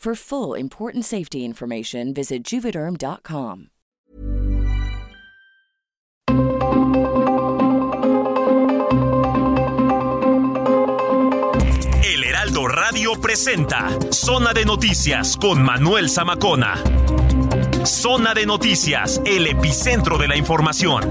For full important safety information, visit juvederm.com. El Heraldo Radio presenta Zona de Noticias con Manuel Zamacona. Zona de Noticias, el epicentro de la información.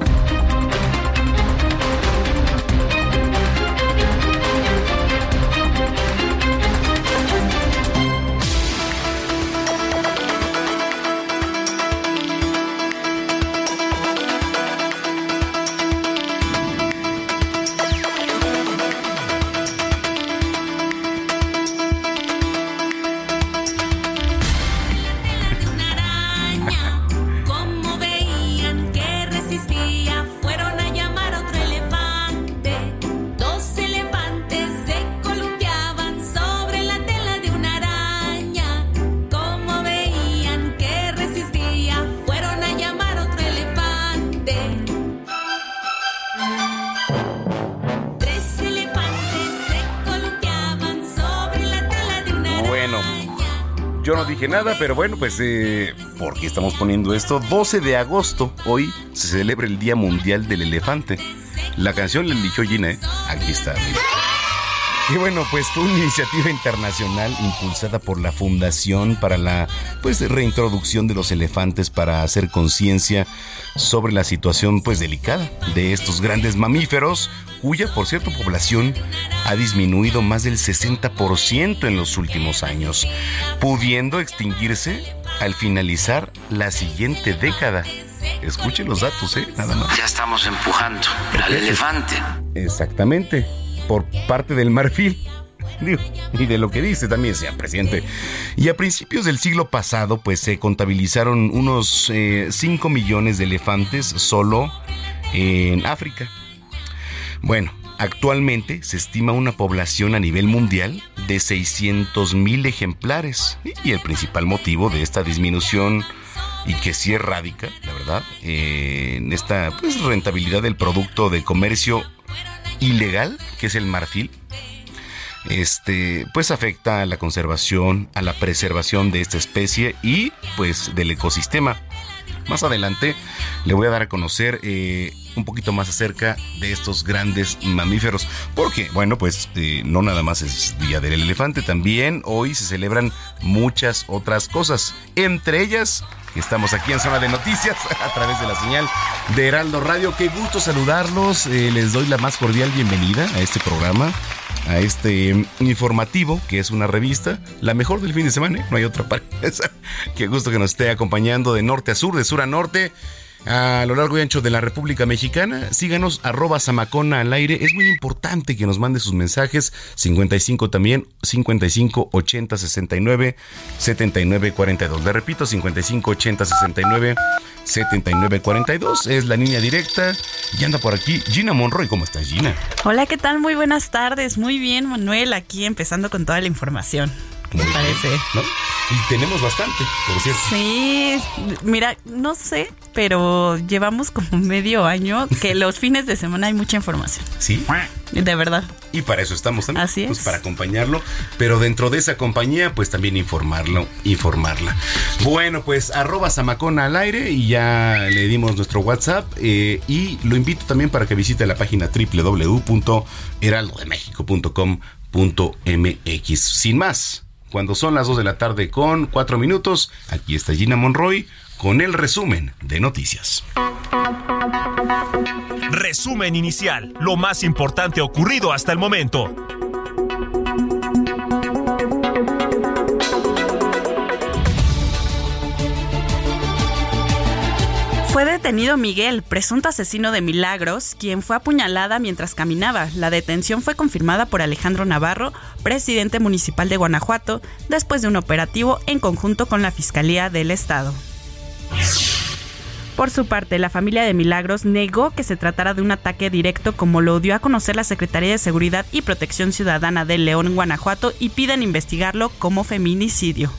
Nada, pero bueno, pues, eh, ¿por qué estamos poniendo esto? 12 de agosto, hoy se celebra el Día Mundial del Elefante. La canción la eligió Gina, ¿eh? Aquí está. Y bueno, pues fue una iniciativa internacional impulsada por la Fundación para la pues reintroducción de los elefantes para hacer conciencia sobre la situación pues delicada de estos grandes mamíferos cuya por cierto población ha disminuido más del 60% en los últimos años, pudiendo extinguirse al finalizar la siguiente década. Escuchen los datos, ¿eh? Nada más. Ya estamos empujando al elefante. Exactamente, por parte del marfil. Y de lo que dice también, señor presidente. Y a principios del siglo pasado, pues se contabilizaron unos 5 millones de elefantes solo en África. Bueno, actualmente se estima una población a nivel mundial de 600 mil ejemplares. Y el principal motivo de esta disminución y que sí es radica, la verdad, eh, en esta pues, rentabilidad del producto de comercio ilegal, que es el marfil, este, pues afecta a la conservación, a la preservación de esta especie y pues del ecosistema. Más adelante le voy a dar a conocer eh, un poquito más acerca de estos grandes mamíferos. Porque, bueno, pues eh, no nada más es Día del Elefante, también hoy se celebran muchas otras cosas. Entre ellas, estamos aquí en Zona de Noticias a través de la señal de Heraldo Radio. Qué gusto saludarlos. Eh, les doy la más cordial bienvenida a este programa a este informativo, que es una revista, la mejor del fin de semana, ¿eh? no hay otra para. Qué gusto que nos esté acompañando de norte a sur, de sur a norte, a lo largo y ancho de la República Mexicana. Síganos, arroba Samacona al aire. Es muy importante que nos mande sus mensajes. 55 también, 55 80 69 79 42. Le repito, 55 80 69 79 42. Es la línea directa. Y anda por aquí Gina Monroy. ¿Cómo estás, Gina? Hola, ¿qué tal? Muy buenas tardes. Muy bien, Manuel, aquí empezando con toda la información. Me parece. ¿no? Y tenemos bastante, por cierto. Sí, mira, no sé, pero llevamos como medio año que los fines de semana hay mucha información. Sí. De verdad. Y para eso estamos también. Así Pues es. para acompañarlo. Pero dentro de esa compañía, pues también informarlo, informarla. Bueno, pues arroba Samacona al aire y ya le dimos nuestro WhatsApp. eh, y lo invito también para que visite la página www.heraldodemexico.com.mx. Sin más, cuando son las 2 de la tarde con 4 minutos, aquí está Gina Monroy con el resumen de noticias. Resumen inicial, lo más importante ocurrido hasta el momento. Fue detenido Miguel, presunto asesino de Milagros, quien fue apuñalada mientras caminaba. La detención fue confirmada por Alejandro Navarro, presidente municipal de Guanajuato, después de un operativo en conjunto con la Fiscalía del Estado. Por su parte, la familia de Milagros negó que se tratara de un ataque directo como lo dio a conocer la Secretaría de Seguridad y Protección Ciudadana de León, Guanajuato, y piden investigarlo como feminicidio.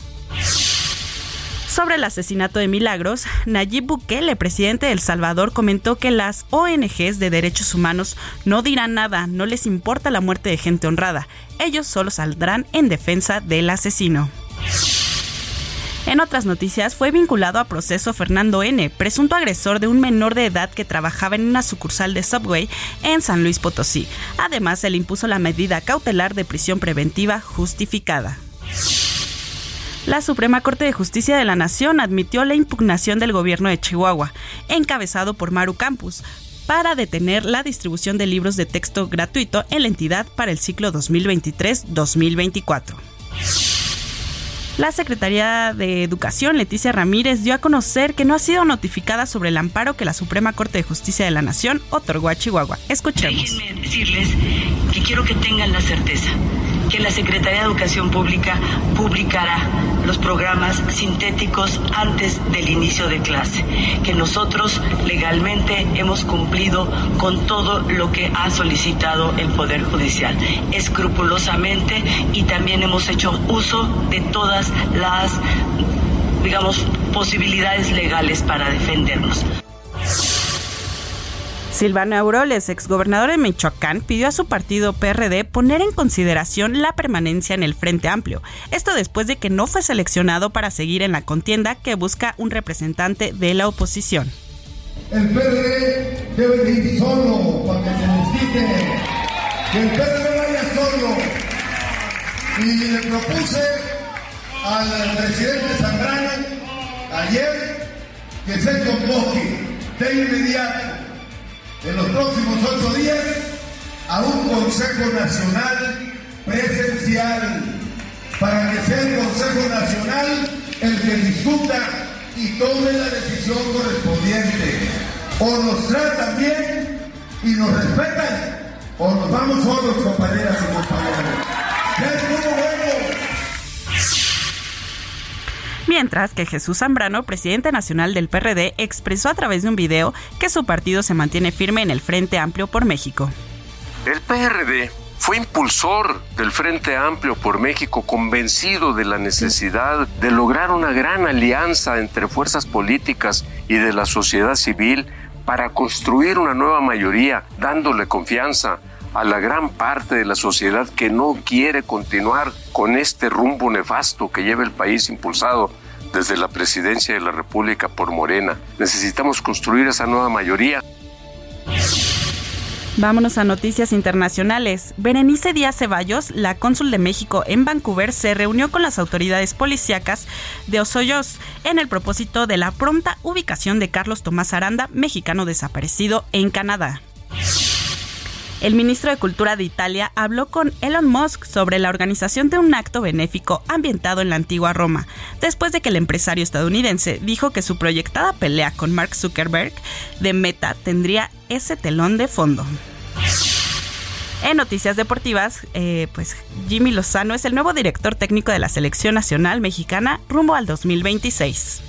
Sobre el asesinato de Milagros, Nayib Bukele, presidente de El Salvador, comentó que las ONGs de derechos humanos no dirán nada, no les importa la muerte de gente honrada. Ellos solo saldrán en defensa del asesino. En otras noticias, fue vinculado a proceso Fernando N., presunto agresor de un menor de edad que trabajaba en una sucursal de Subway en San Luis Potosí. Además, se le impuso la medida cautelar de prisión preventiva justificada. La Suprema Corte de Justicia de la Nación admitió la impugnación del gobierno de Chihuahua, encabezado por Maru Campus, para detener la distribución de libros de texto gratuito en la entidad para el ciclo 2023-2024. La Secretaría de Educación, Leticia Ramírez, dio a conocer que no ha sido notificada sobre el amparo que la Suprema Corte de Justicia de la Nación otorgó a Chihuahua. Escuchemos. Déjenme decirles que quiero que tengan la certeza que la Secretaría de Educación Pública publicará los programas sintéticos antes del inicio de clase, que nosotros legalmente hemos cumplido con todo lo que ha solicitado el Poder Judicial, escrupulosamente, y también hemos hecho uso de todas las, digamos, posibilidades legales para defendernos. Silvano Auroles, exgobernador de Michoacán, pidió a su partido PRD poner en consideración la permanencia en el Frente Amplio. Esto después de que no fue seleccionado para seguir en la contienda que busca un representante de la oposición. El PRD debe de ir solo para que se nos quite. Que el PRD vaya solo. Y le propuse al presidente Zambrano ayer que se convoque de inmediato en los próximos ocho días a un Consejo Nacional presencial para que sea el Consejo Nacional el que discuta y tome la decisión correspondiente. O nos tratan bien y nos respetan, o nos vamos solos, compañeras y compañeros. Bueno. Mientras que Jesús Zambrano, presidente nacional del PRD, expresó a través de un video que su partido se mantiene firme en el Frente Amplio por México. El PRD fue impulsor del Frente Amplio por México, convencido de la necesidad de lograr una gran alianza entre fuerzas políticas y de la sociedad civil para construir una nueva mayoría, dándole confianza a la gran parte de la sociedad que no quiere continuar con este rumbo nefasto que lleva el país impulsado desde la presidencia de la República por Morena. Necesitamos construir esa nueva mayoría. Vámonos a noticias internacionales. Berenice Díaz Ceballos, la cónsul de México en Vancouver, se reunió con las autoridades policíacas de Osoyos en el propósito de la pronta ubicación de Carlos Tomás Aranda, mexicano desaparecido en Canadá. El ministro de Cultura de Italia habló con Elon Musk sobre la organización de un acto benéfico ambientado en la antigua Roma, después de que el empresario estadounidense dijo que su proyectada pelea con Mark Zuckerberg de Meta tendría ese telón de fondo. En noticias deportivas, eh, pues Jimmy Lozano es el nuevo director técnico de la selección nacional mexicana rumbo al 2026.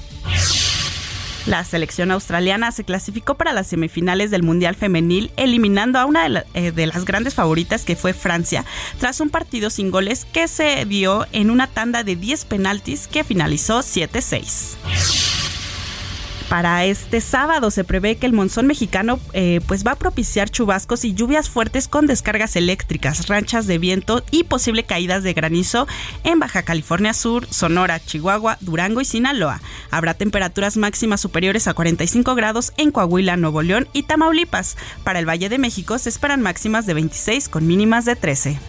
La selección australiana se clasificó para las semifinales del Mundial Femenil, eliminando a una eh, de las grandes favoritas que fue Francia, tras un partido sin goles que se dio en una tanda de 10 penaltis que finalizó 7-6. Para este sábado se prevé que el monzón mexicano eh, pues va a propiciar chubascos y lluvias fuertes con descargas eléctricas, ranchas de viento y posible caídas de granizo en Baja California Sur, Sonora, Chihuahua, Durango y Sinaloa. Habrá temperaturas máximas superiores a 45 grados en Coahuila, Nuevo León y Tamaulipas. Para el Valle de México se esperan máximas de 26 con mínimas de 13.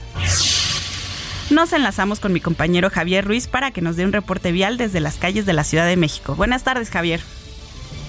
Nos enlazamos con mi compañero Javier Ruiz para que nos dé un reporte vial desde las calles de la Ciudad de México. Buenas tardes, Javier.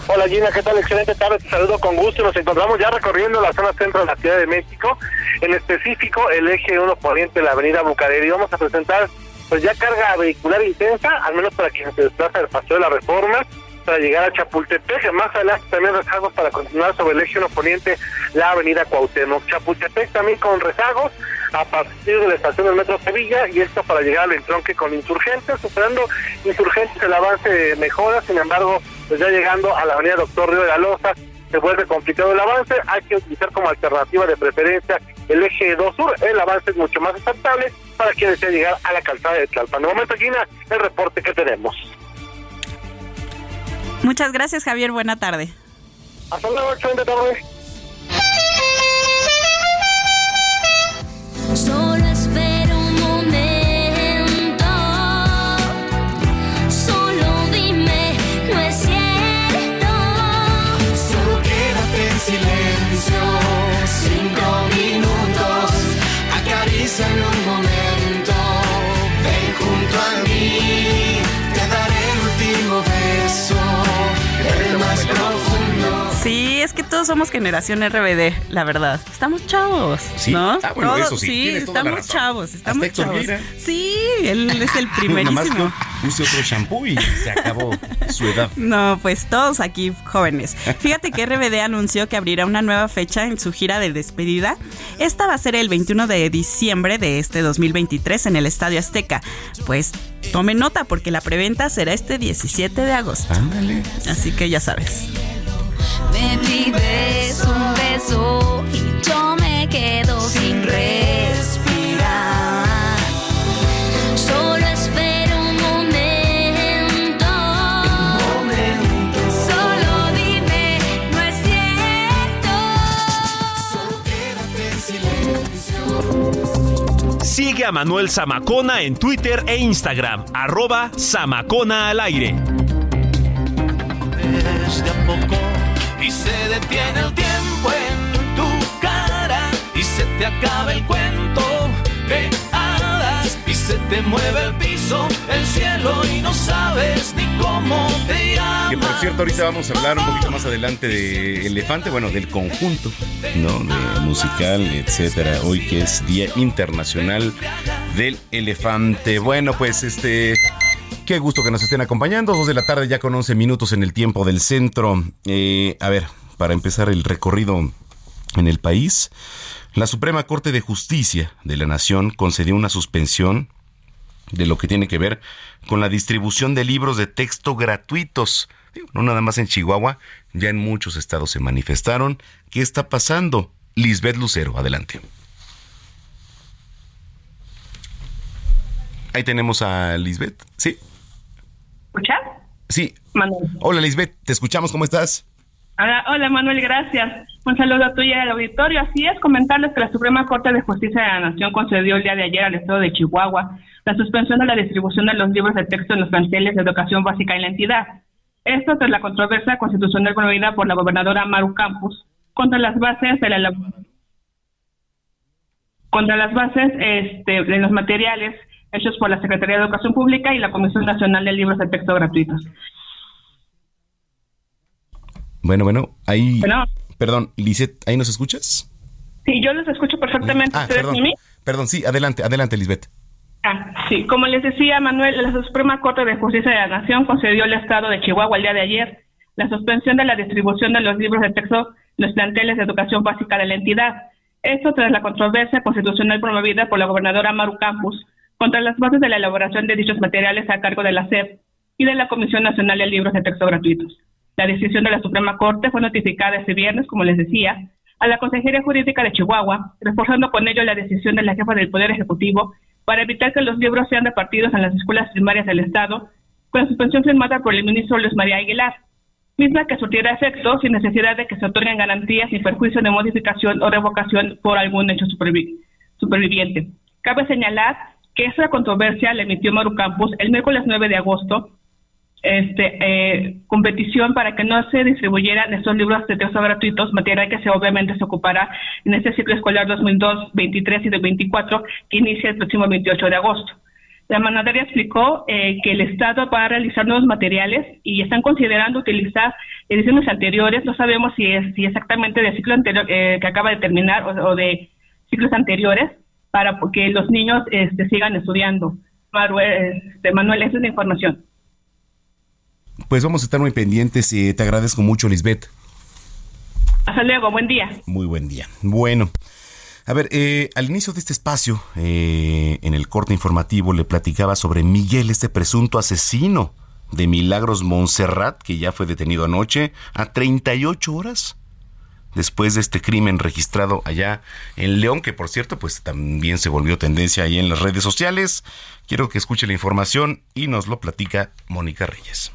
Hola Gina, ¿qué tal? Excelente tarde, te saludo con gusto. Nos encontramos ya recorriendo la zona centro de la Ciudad de México, en específico el eje 1 poniente de la avenida Bucareli. Vamos a presentar pues ya carga vehicular intensa, al menos para quien se desplaza del Paseo de la Reforma, para llegar a Chapultepec. Más adelante también rezagos para continuar sobre el eje 1 poniente la avenida Cuauhtémoc. Chapultepec también con rezagos a partir de la estación del Metro Sevilla y esto para llegar al entronque con insurgentes, superando insurgentes el avance mejora, sin embargo, pues ya llegando a la avenida Doctor Río de la Loza se vuelve complicado el avance, hay que utilizar como alternativa de preferencia el eje 2 sur, el avance es mucho más aceptable para quien desea llegar a la calzada de Tlalpan. De momento, Gina, el reporte que tenemos. Muchas gracias, Javier. Buena tarde. Hasta luego, excelente tarde. Solo espero un momento. Solo dime, no es cierto. Solo quédate en silencio, cinco minutos, acaríciame un momento, el más profundo. Sí, es que todos somos generación RBD, la verdad. Estamos chavos, Sí, ¿no? ah, bueno, Todos- eso sí, estamos chavos, estamos Hasta chavos. Sí, él es el Nada más primerísimo. que use otro shampoo y se acabó su edad. No, pues todos aquí jóvenes. Fíjate que RBD anunció que abrirá una nueva fecha en su gira de despedida. Esta va a ser el 21 de diciembre de este 2023 en el Estadio Azteca. Pues tome nota porque la preventa será este 17 de agosto. Ándale. Así que ya sabes. Me pides un beso y yo me quedo sin respirar. Solo espero un momento. Solo dime, no es cierto. Solo quédate en silencio. Sigue a Manuel Zamacona en Twitter e Instagram, arroba Zamacona al aire. desde a poco se detiene el tiempo en tu cara y se te acaba el cuento de hadas y se te mueve el piso, el cielo y no sabes ni cómo te llamas. Que por cierto, ahorita vamos a hablar un poquito más adelante de Elefante, bueno, del conjunto, ¿no? De musical, etcétera. Hoy que es Día Internacional del Elefante. Bueno, pues este. Qué gusto que nos estén acompañando. Dos de la tarde, ya con 11 minutos en el tiempo del centro. Eh, a ver, para empezar el recorrido en el país, la Suprema Corte de Justicia de la Nación concedió una suspensión de lo que tiene que ver con la distribución de libros de texto gratuitos. No nada más en Chihuahua, ya en muchos estados se manifestaron. ¿Qué está pasando? Lisbeth Lucero, adelante. Ahí tenemos a Lisbeth. Sí, ¿Escuchas? sí. Manuel. Hola Lisbeth, te escuchamos, ¿cómo estás? Hola, hola, Manuel, gracias. Un saludo a tuya y al auditorio. Así es, comentarles que la Suprema Corte de Justicia de la Nación concedió el día de ayer al Estado de Chihuahua la suspensión de la distribución de los libros de texto en los planteles de educación básica en la entidad. Esto tras la controversia constitucional promovida por la gobernadora Maru Campos contra las bases de la contra las bases este, de los materiales hechos por la Secretaría de Educación Pública y la Comisión Nacional de Libros de Texto Gratuitos. Bueno, bueno, ahí... Bueno. Perdón, Lisbeth, ¿ahí nos escuchas? Sí, yo los escucho perfectamente. Ah, ¿Ustedes perdón. mí? Perdón, sí, adelante, adelante Lisbeth. Ah, sí, como les decía Manuel, la Suprema Corte de Justicia de la Nación concedió al Estado de Chihuahua el día de ayer la suspensión de la distribución de los libros de texto en los planteles de educación básica de la entidad. Esto tras la controversia constitucional promovida por la gobernadora Maru Campos contra las bases de la elaboración de dichos materiales a cargo de la SEP y de la Comisión Nacional de Libros de Texto Gratuitos. La decisión de la Suprema Corte fue notificada este viernes, como les decía, a la Consejería Jurídica de Chihuahua, reforzando con ello la decisión de la jefa del Poder Ejecutivo para evitar que los libros sean repartidos en las escuelas primarias del Estado, con la suspensión firmada por el ministro Luis María Aguilar, misma que surtirá efecto sin necesidad de que se otorguen garantías sin perjuicio de modificación o revocación por algún hecho superviviente. Cabe señalar que esta controversia la emitió Maru Campus el miércoles 9 de agosto este, eh, competición para que no se distribuyeran estos libros de texto gratuitos, material que se obviamente se ocupará en este ciclo escolar 2002, 23 y 2024 que inicia el próximo 28 de agosto. La mandataria explicó eh, que el Estado va a realizar nuevos materiales y están considerando utilizar ediciones anteriores. No sabemos si es si exactamente del ciclo anterior eh, que acaba de terminar o, de ciclos anteriores para que los niños este, sigan estudiando. Manuel, este, Manuel, esa es la información. Pues vamos a estar muy pendientes y te agradezco mucho, Lisbeth. Hasta luego, buen día. Muy buen día. Bueno. A ver, eh, al inicio de este espacio, eh, en el corte informativo, le platicaba sobre Miguel, este presunto asesino de Milagros Montserrat, que ya fue detenido anoche a 38 horas después de este crimen registrado allá en León, que por cierto, pues también se volvió tendencia ahí en las redes sociales. Quiero que escuche la información y nos lo platica Mónica Reyes.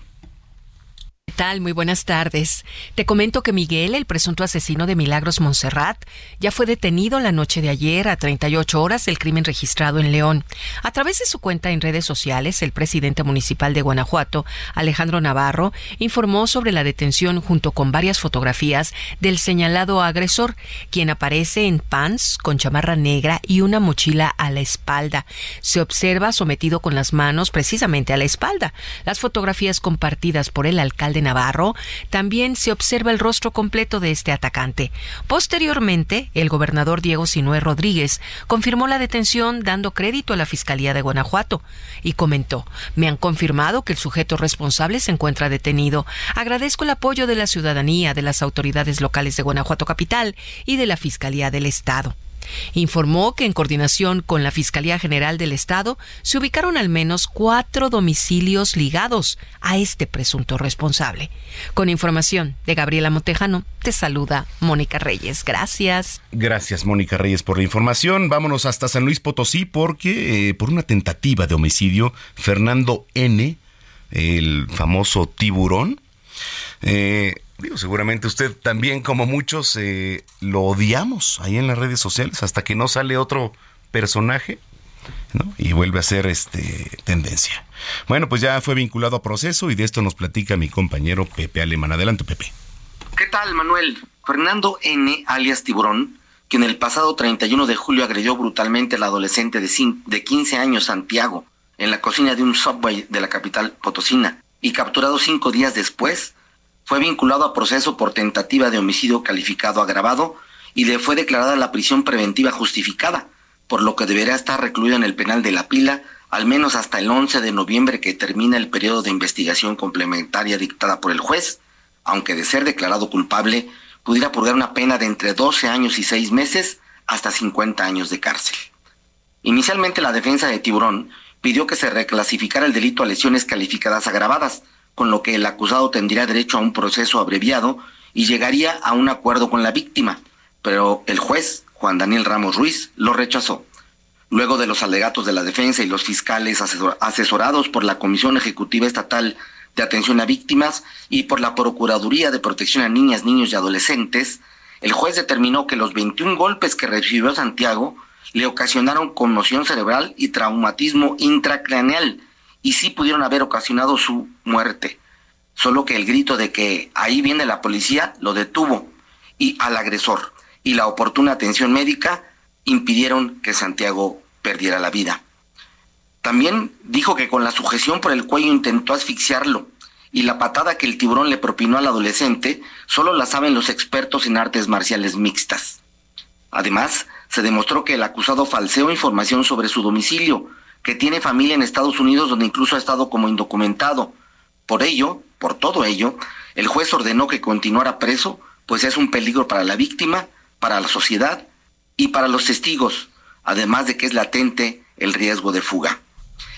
¿Qué tal? Muy buenas tardes. Te comento que Miguel, el presunto asesino de Milagros Montserrat, ya fue detenido la noche de ayer a 38 horas del crimen registrado en León. A través de su cuenta en redes sociales, el presidente municipal de Guanajuato, Alejandro Navarro, informó sobre la detención junto con varias fotografías del señalado agresor, quien aparece en pants con chamarra negra y una mochila a la espalda. Se observa sometido con las manos precisamente a la espalda. Las fotografías compartidas por el alcalde Navarro, también se observa el rostro completo de este atacante. Posteriormente, el gobernador Diego Sinué Rodríguez confirmó la detención dando crédito a la Fiscalía de Guanajuato y comentó, me han confirmado que el sujeto responsable se encuentra detenido. Agradezco el apoyo de la ciudadanía, de las autoridades locales de Guanajuato Capital y de la Fiscalía del Estado. Informó que en coordinación con la Fiscalía General del Estado se ubicaron al menos cuatro domicilios ligados a este presunto responsable. Con información de Gabriela Montejano, te saluda Mónica Reyes. Gracias. Gracias, Mónica Reyes, por la información. Vámonos hasta San Luis Potosí porque eh, por una tentativa de homicidio, Fernando N., el famoso tiburón, eh, Digo, seguramente usted también, como muchos, eh, lo odiamos ahí en las redes sociales hasta que no sale otro personaje ¿no? y vuelve a ser este, tendencia. Bueno, pues ya fue vinculado a proceso y de esto nos platica mi compañero Pepe Alemán. Adelante, Pepe. ¿Qué tal, Manuel? Fernando N., alias Tiburón, quien el pasado 31 de julio agredió brutalmente al adolescente de, de 15 años, Santiago, en la cocina de un subway de la capital potosina, y capturado cinco días después, fue vinculado a proceso por tentativa de homicidio calificado agravado y le fue declarada la prisión preventiva justificada, por lo que deberá estar recluido en el penal de La Pila al menos hasta el 11 de noviembre que termina el periodo de investigación complementaria dictada por el juez, aunque de ser declarado culpable pudiera purgar una pena de entre 12 años y 6 meses hasta 50 años de cárcel. Inicialmente la defensa de Tiburón pidió que se reclasificara el delito a lesiones calificadas agravadas, con lo que el acusado tendría derecho a un proceso abreviado y llegaría a un acuerdo con la víctima, pero el juez, Juan Daniel Ramos Ruiz, lo rechazó. Luego de los alegatos de la defensa y los fiscales asesorados por la Comisión Ejecutiva Estatal de Atención a Víctimas y por la Procuraduría de Protección a Niñas, Niños y Adolescentes, el juez determinó que los 21 golpes que recibió Santiago le ocasionaron conmoción cerebral y traumatismo intracraneal, y sí pudieron haber ocasionado su muerte. Solo que el grito de que ahí viene la policía lo detuvo y al agresor y la oportuna atención médica impidieron que Santiago perdiera la vida. También dijo que con la sujeción por el cuello intentó asfixiarlo y la patada que el tiburón le propinó al adolescente solo la saben los expertos en artes marciales mixtas. Además, se demostró que el acusado falseó información sobre su domicilio, que tiene familia en Estados Unidos donde incluso ha estado como indocumentado. Por ello, por todo ello, el juez ordenó que continuara preso, pues es un peligro para la víctima, para la sociedad y para los testigos, además de que es latente el riesgo de fuga.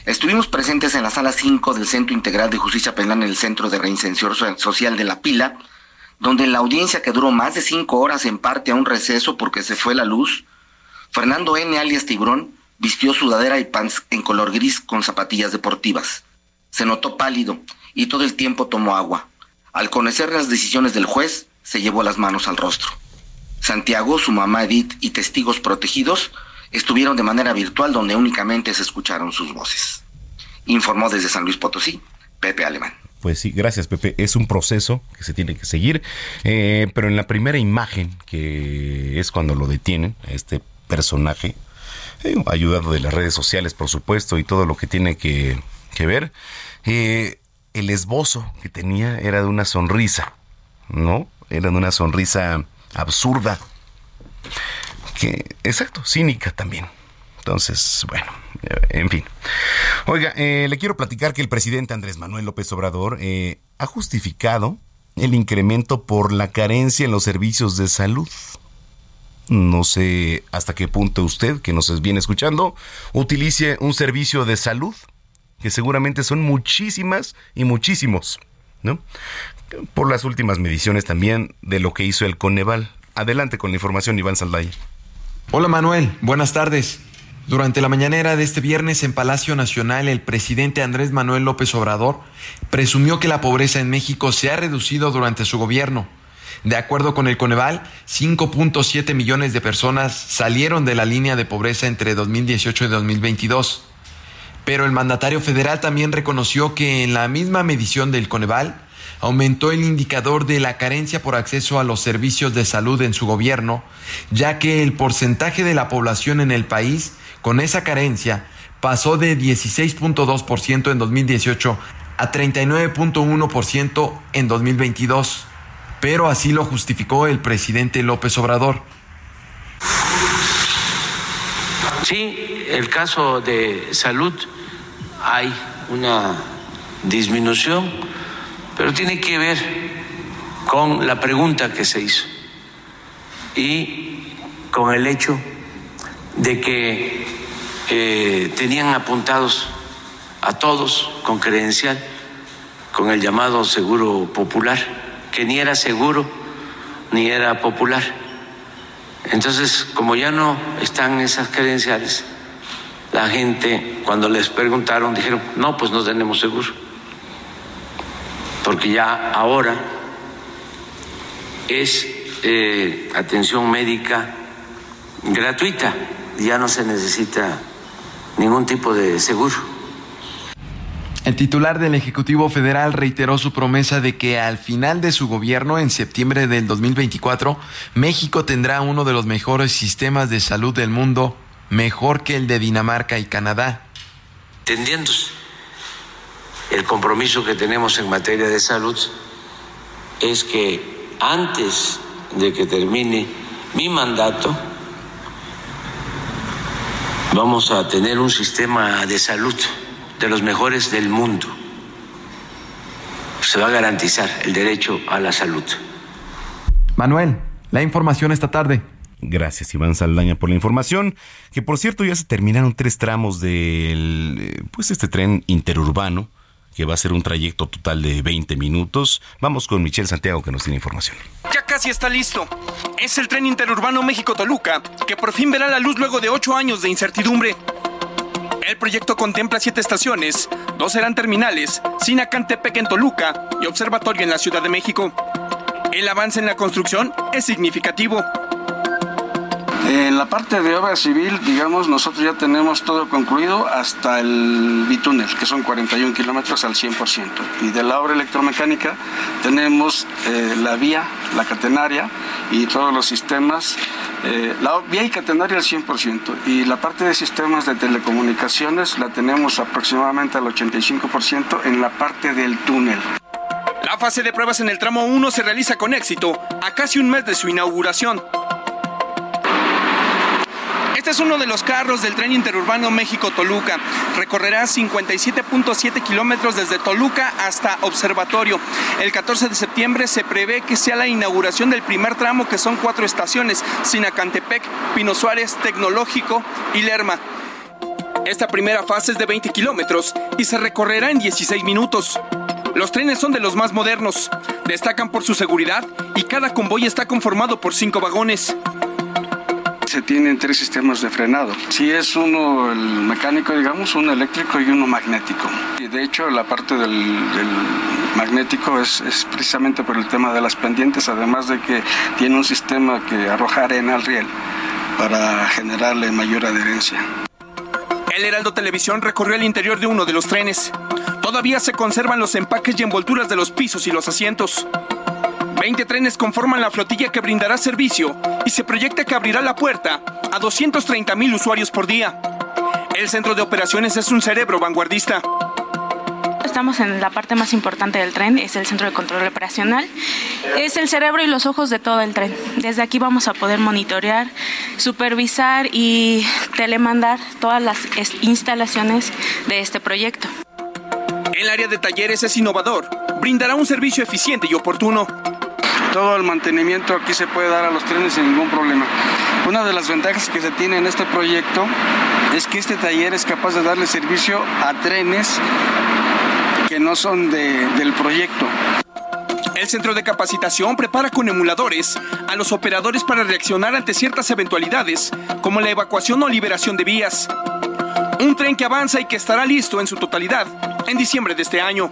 Estuvimos presentes en la sala 5 del Centro Integral de Justicia Penal en el Centro de Reinserción Social de La Pila, donde en la audiencia que duró más de cinco horas en parte a un receso porque se fue la luz, Fernando N. alias Tiburón vistió sudadera y pants en color gris con zapatillas deportivas. Se notó pálido y todo el tiempo tomó agua. Al conocer las decisiones del juez, se llevó las manos al rostro. Santiago, su mamá Edith y testigos protegidos estuvieron de manera virtual donde únicamente se escucharon sus voces. Informó desde San Luis Potosí, Pepe Alemán. Pues sí, gracias Pepe. Es un proceso que se tiene que seguir, eh, pero en la primera imagen, que es cuando lo detienen, este personaje, eh, ayudado de las redes sociales, por supuesto, y todo lo que tiene que, ver, eh, el esbozo que tenía era de una sonrisa, ¿no? Era de una sonrisa absurda, que, exacto, cínica también. Entonces, bueno, en fin. Oiga, eh, le quiero platicar que el presidente Andrés Manuel López Obrador eh, ha justificado el incremento por la carencia en los servicios de salud. No sé hasta qué punto usted, que nos viene escuchando, utilice un servicio de salud, que seguramente son muchísimas y muchísimos, ¿no? Por las últimas mediciones también de lo que hizo el Coneval. Adelante con la información, Iván Salday. Hola Manuel, buenas tardes. Durante la mañanera de este viernes en Palacio Nacional, el presidente Andrés Manuel López Obrador presumió que la pobreza en México se ha reducido durante su gobierno. De acuerdo con el Coneval, 5.7 millones de personas salieron de la línea de pobreza entre 2018 y 2022. Pero el mandatario federal también reconoció que en la misma medición del Coneval aumentó el indicador de la carencia por acceso a los servicios de salud en su gobierno, ya que el porcentaje de la población en el país con esa carencia pasó de 16.2% en 2018 a 39.1% en 2022. Pero así lo justificó el presidente López Obrador. Sí, el caso de salud hay una disminución, pero tiene que ver con la pregunta que se hizo y con el hecho de que eh, tenían apuntados a todos con credencial, con el llamado seguro popular, que ni era seguro ni era popular. Entonces, como ya no están esas credenciales, la gente cuando les preguntaron dijeron, no, pues no tenemos seguro, porque ya ahora es eh, atención médica gratuita ya no se necesita ningún tipo de seguro. El titular del Ejecutivo Federal reiteró su promesa de que al final de su gobierno, en septiembre del 2024, México tendrá uno de los mejores sistemas de salud del mundo, mejor que el de Dinamarca y Canadá. Entendiéndose el compromiso que tenemos en materia de salud es que antes de que termine mi mandato, vamos a tener un sistema de salud de los mejores del mundo. Se va a garantizar el derecho a la salud. Manuel, la información esta tarde. Gracias, Iván Saldaña, por la información. Que por cierto, ya se terminaron tres tramos del, pues este tren interurbano, que va a ser un trayecto total de 20 minutos. Vamos con Michelle Santiago, que nos tiene información. Ya casi está listo. Es el tren interurbano México-Toluca, que por fin verá la luz luego de ocho años de incertidumbre. El proyecto contempla siete estaciones, dos serán terminales, Sinacantepec en Toluca y Observatorio en la Ciudad de México. El avance en la construcción es significativo. En la parte de obra civil, digamos, nosotros ya tenemos todo concluido hasta el bitúnel, que son 41 kilómetros al 100%. Y de la obra electromecánica tenemos eh, la vía, la catenaria y todos los sistemas, eh, la vía y catenaria al 100%. Y la parte de sistemas de telecomunicaciones la tenemos aproximadamente al 85% en la parte del túnel. La fase de pruebas en el tramo 1 se realiza con éxito a casi un mes de su inauguración. Este es uno de los carros del tren interurbano México-Toluca. Recorrerá 57.7 kilómetros desde Toluca hasta Observatorio. El 14 de septiembre se prevé que sea la inauguración del primer tramo, que son cuatro estaciones: Sinacantepec, Pino Suárez, Tecnológico y Lerma. Esta primera fase es de 20 kilómetros y se recorrerá en 16 minutos. Los trenes son de los más modernos, destacan por su seguridad y cada convoy está conformado por cinco vagones se tienen tres sistemas de frenado. Si es uno el mecánico, digamos, uno eléctrico y uno magnético. Y de hecho, la parte del, magnético es, es, precisamente por el tema de las pendientes, además de que tiene un sistema que arroja arena al riel para generarle mayor adherencia. El Heraldo Televisión recorrió el interior de uno de los trenes. Todavía se conservan los empaques y envolturas de los pisos y los asientos. 20 trenes conforman la flotilla que brindará servicio y se proyecta que abrirá la puerta a 230 mil usuarios por día. El centro de operaciones es un cerebro vanguardista. Estamos en la parte más importante del tren, es el centro de control operacional. Es el cerebro y los ojos de todo el tren. Desde aquí vamos a poder monitorear, supervisar y telemandar todas las instalaciones de este proyecto. El área de talleres es innovador, brindará un servicio eficiente y oportuno todo el mantenimiento aquí se puede dar a los trenes sin ningún problema. Una de las ventajas que se tiene en este proyecto es que este taller es capaz de darle servicio a trenes que no son de, del proyecto. El centro de capacitación prepara con emuladores a los operadores para reaccionar ante ciertas eventualidades, como la evacuación o liberación de vías. Un tren que avanza y que estará listo en su totalidad en diciembre de este año.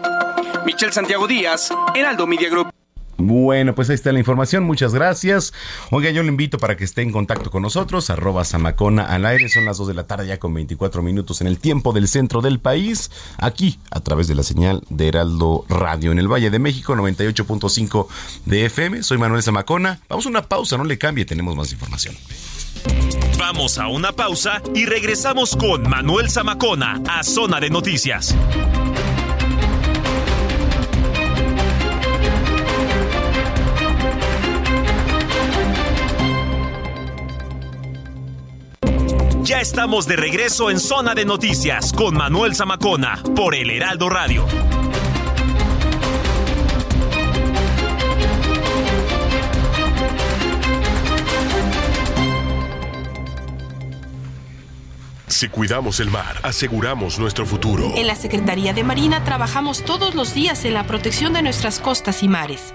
Michel Santiago Díaz, Heraldo Media Group. Bueno, pues ahí está la información. Muchas gracias. Oiga, yo le invito para que esté en contacto con nosotros. Arroba Samacona al aire. Son las 2 de la tarde ya con 24 minutos en el tiempo del centro del país. Aquí, a través de la señal de Heraldo Radio en el Valle de México, 98.5 de FM. Soy Manuel Zamacona. Vamos a una pausa, no le cambie, tenemos más información. Vamos a una pausa y regresamos con Manuel Zamacona a Zona de Noticias. Ya estamos de regreso en Zona de Noticias con Manuel Zamacona por el Heraldo Radio. Si cuidamos el mar, aseguramos nuestro futuro. En la Secretaría de Marina trabajamos todos los días en la protección de nuestras costas y mares.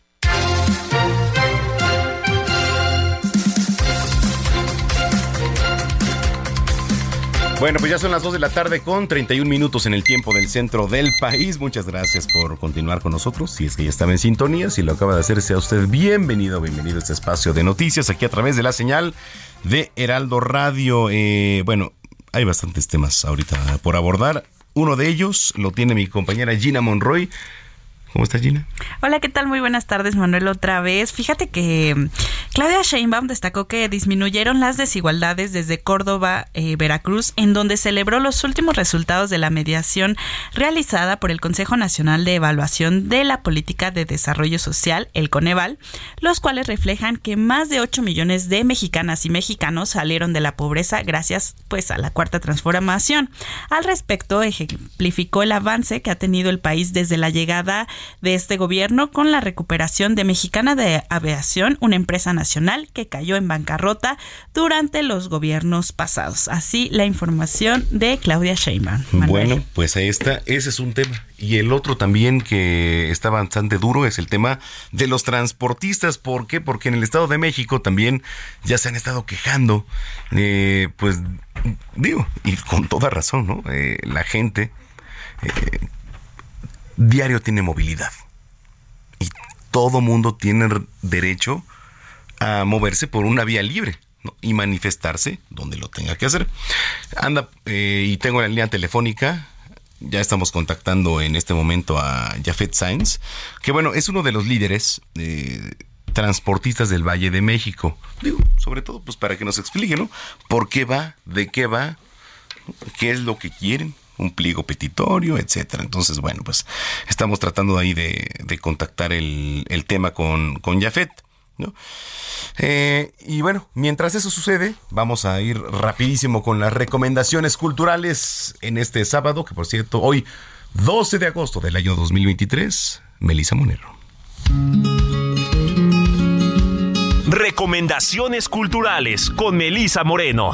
Bueno, pues ya son las 2 de la tarde con 31 minutos en el tiempo del centro del país. Muchas gracias por continuar con nosotros. Si es que ya estaba en sintonía, si lo acaba de hacer, sea usted bienvenido, bienvenido a este espacio de noticias aquí a través de la señal de Heraldo Radio. Eh, bueno, hay bastantes temas ahorita por abordar. Uno de ellos lo tiene mi compañera Gina Monroy. ¿Cómo estás, Gina? Hola, ¿qué tal? Muy buenas tardes, Manuel, otra vez. Fíjate que mm, Claudia Sheinbaum destacó que disminuyeron las desigualdades desde Córdoba, eh, Veracruz, en donde celebró los últimos resultados de la mediación realizada por el Consejo Nacional de Evaluación de la Política de Desarrollo Social, el Coneval, los cuales reflejan que más de 8 millones de mexicanas y mexicanos salieron de la pobreza gracias pues a la cuarta transformación. Al respecto, ejemplificó el avance que ha tenido el país desde la llegada este gobierno con la recuperación de Mexicana de Aviación, una empresa nacional que cayó en bancarrota durante los gobiernos pasados. Así la información de Claudia Sheinbaum. Bueno, pues ahí está, ese es un tema. Y el otro también que está bastante duro es el tema de los transportistas. ¿Por qué? Porque en el Estado de México también ya se han estado quejando, eh, pues digo, y con toda razón, ¿no? Eh, la gente eh, diario tiene movilidad. Y todo mundo tiene derecho a moverse por una vía libre. y manifestarse donde lo tenga que hacer. Anda, eh, y tengo la línea telefónica. Ya estamos contactando en este momento a Jafet Sainz, que bueno, es uno de los líderes eh, transportistas del Valle de México. Digo, sobre todo, pues para que nos explique, ¿no? ¿Por qué va? ¿De qué va? ¿Qué es lo que quieren? Un pliego petitorio, etcétera. Entonces, bueno, pues estamos tratando ahí de, contactar el, el, tema con, con Jafet, ¿no? Eh, y bueno, mientras eso sucede, vamos a ir rapidísimo con las recomendaciones culturales en este sábado, que por cierto, hoy 12 de agosto del año 2023, Melisa Monero. Recomendaciones culturales con Melisa Moreno.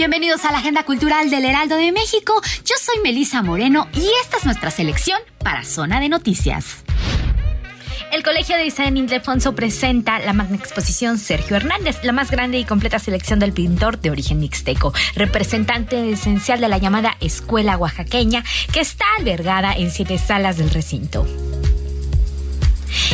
Bienvenidos a la Agenda Cultural del Heraldo de México. Yo soy Melisa Moreno y esta es nuestra selección para Zona de Noticias. El Colegio de San Ildefonso presenta la magna exposición Sergio Hernández, la más grande y completa selección del pintor de origen mixteco, representante esencial de la llamada Escuela Oaxaqueña, que está albergada en siete salas del recinto.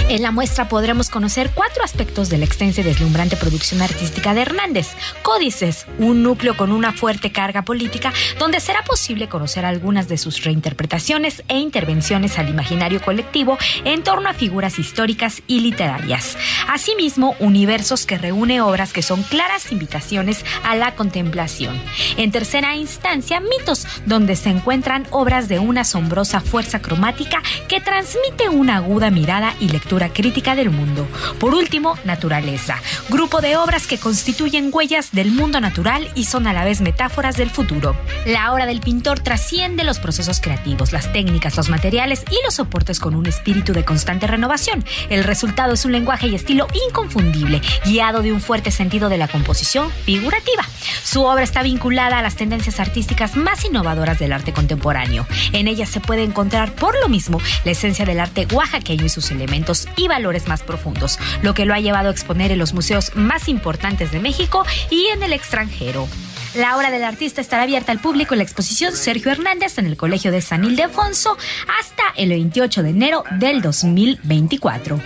En la muestra podremos conocer cuatro aspectos de la extensa y deslumbrante producción artística de Hernández. Códices, un núcleo con una fuerte carga política donde será posible conocer algunas de sus reinterpretaciones e intervenciones al imaginario colectivo en torno a figuras históricas y literarias. Asimismo, universos que reúne obras que son claras invitaciones a la contemplación. En tercera instancia, mitos, donde se encuentran obras de una asombrosa fuerza cromática que transmite una aguda mirada y lectura crítica del mundo. Por último, naturaleza, grupo de obras que constituyen huellas del mundo natural y son a la vez metáforas del futuro. La obra del pintor trasciende los procesos creativos, las técnicas, los materiales y los soportes con un espíritu de constante renovación. El resultado es un lenguaje y estilo inconfundible, guiado de un fuerte sentido de la composición figurativa. Su obra está vinculada a las tendencias artísticas más innovadoras del arte contemporáneo. En ella se puede encontrar por lo mismo la esencia del arte oaxaqueño y sus elementos y valores más profundos, lo que lo ha llevado a exponer en los museos más importantes de México y en el extranjero. La obra del artista estará abierta al público en la exposición Sergio Hernández en el Colegio de San Ildefonso hasta el 28 de enero del 2024.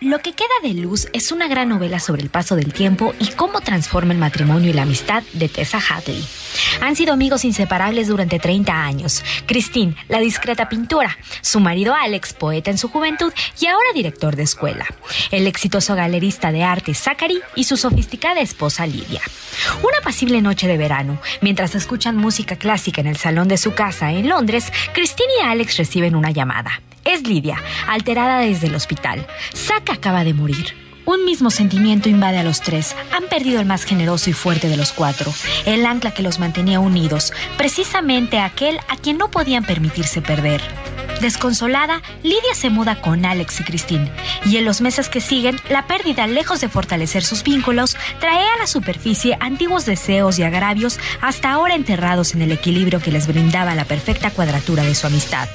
Lo que queda de luz es una gran novela sobre el paso del tiempo y cómo transforma el matrimonio y la amistad de Tessa Hadley. Han sido amigos inseparables durante 30 años. Christine, la discreta pintora, su marido Alex, poeta en su juventud y ahora director de escuela, el exitoso galerista de arte Zachary y su sofisticada esposa Lidia. Una pasible noche de verano, mientras escuchan música clásica en el salón de su casa en Londres, Christine y Alex reciben una llamada. Es Lidia, alterada desde el hospital. Zack acaba de morir. Un mismo sentimiento invade a los tres. Han perdido el más generoso y fuerte de los cuatro, el ancla que los mantenía unidos, precisamente aquel a quien no podían permitirse perder. Desconsolada, Lidia se muda con Alex y Christine, y en los meses que siguen, la pérdida, lejos de fortalecer sus vínculos, trae a la superficie antiguos deseos y agravios hasta ahora enterrados en el equilibrio que les brindaba la perfecta cuadratura de su amistad.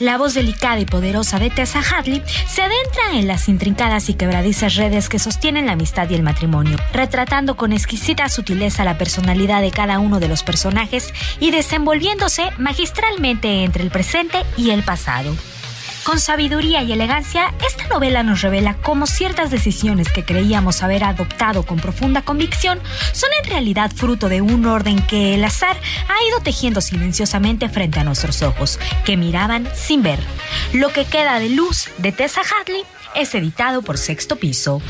La voz delicada y poderosa de Tessa Hadley se adentra en las intrincadas y quebradizas redes que sostienen la amistad y el matrimonio, retratando con exquisita sutileza la personalidad de cada uno de los personajes y desenvolviéndose magistralmente entre el presente y el pasado. Con sabiduría y elegancia, esta novela nos revela cómo ciertas decisiones que creíamos haber adoptado con profunda convicción son en realidad fruto de un orden que el azar ha ido tejiendo silenciosamente frente a nuestros ojos, que miraban sin ver. Lo que queda de luz de Tessa Hadley es editado por Sexto Piso.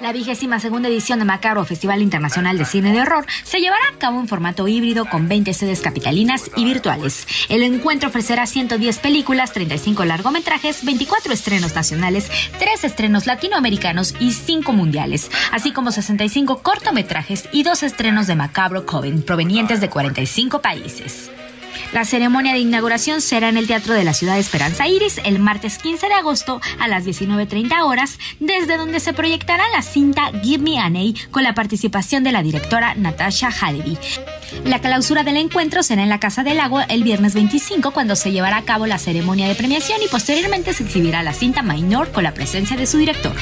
La vigésima segunda edición de Macabro Festival Internacional de Cine de Horror se llevará a cabo en formato híbrido con 20 sedes capitalinas y virtuales. El encuentro ofrecerá 110 películas, 35 largometrajes, 24 estrenos nacionales, 3 estrenos latinoamericanos y 5 mundiales, así como 65 cortometrajes y 2 estrenos de Macabro Coven provenientes de 45 países. La ceremonia de inauguración será en el Teatro de la Ciudad de Esperanza Iris el martes 15 de agosto a las 19.30 horas, desde donde se proyectará la cinta Give Me an A con la participación de la directora Natasha Halevi. La clausura del encuentro será en la Casa del Lago el viernes 25 cuando se llevará a cabo la ceremonia de premiación y posteriormente se exhibirá la cinta Minor con la presencia de su director.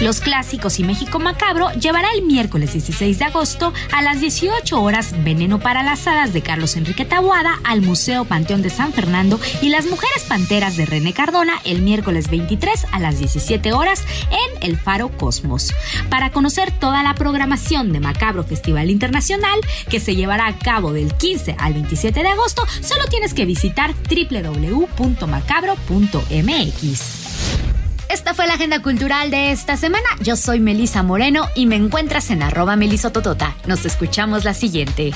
Los Clásicos y México Macabro llevará el miércoles 16 de agosto a las 18 horas Veneno para las Hadas de Carlos Enrique Taboada al Museo Panteón de San Fernando y Las Mujeres Panteras de René Cardona el miércoles 23 a las 17 horas en El Faro Cosmos. Para conocer toda la programación de Macabro Festival Internacional que se llevará a cabo del 15 al 27 de agosto, solo tienes que visitar www.macabro.mx. Esta fue la agenda cultural de esta semana. Yo soy Melisa Moreno y me encuentras en arroba melisototota. Nos escuchamos la siguiente.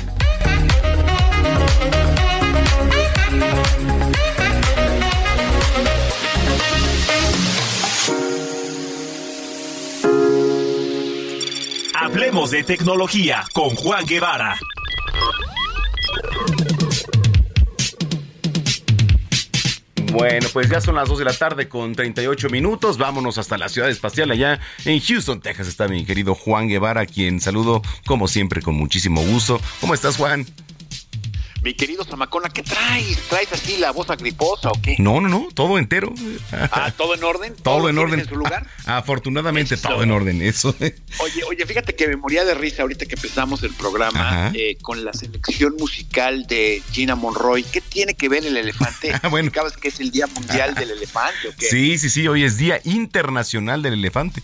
Hablemos de tecnología con Juan Guevara. Bueno, pues ya son las 2 de la tarde con 38 minutos. Vámonos hasta la ciudad espacial allá en Houston, Texas. Está mi querido Juan Guevara, quien saludo como siempre con muchísimo gusto. ¿Cómo estás, Juan? Mi querido Zamacona, ¿qué traes? ¿Traes así la voz agriposa o qué? No, no, no, todo entero. Ah, ¿todo en orden? Todo en orden. en su lugar? Afortunadamente todo en orden, eso. Oye, oye, fíjate que me moría de risa ahorita que empezamos el programa eh, con la selección musical de Gina Monroy. ¿Qué tiene que ver el elefante? Ah, bueno. ¿Sabes que es el Día Mundial del Elefante o qué? Sí, sí, sí, hoy es Día Internacional del Elefante.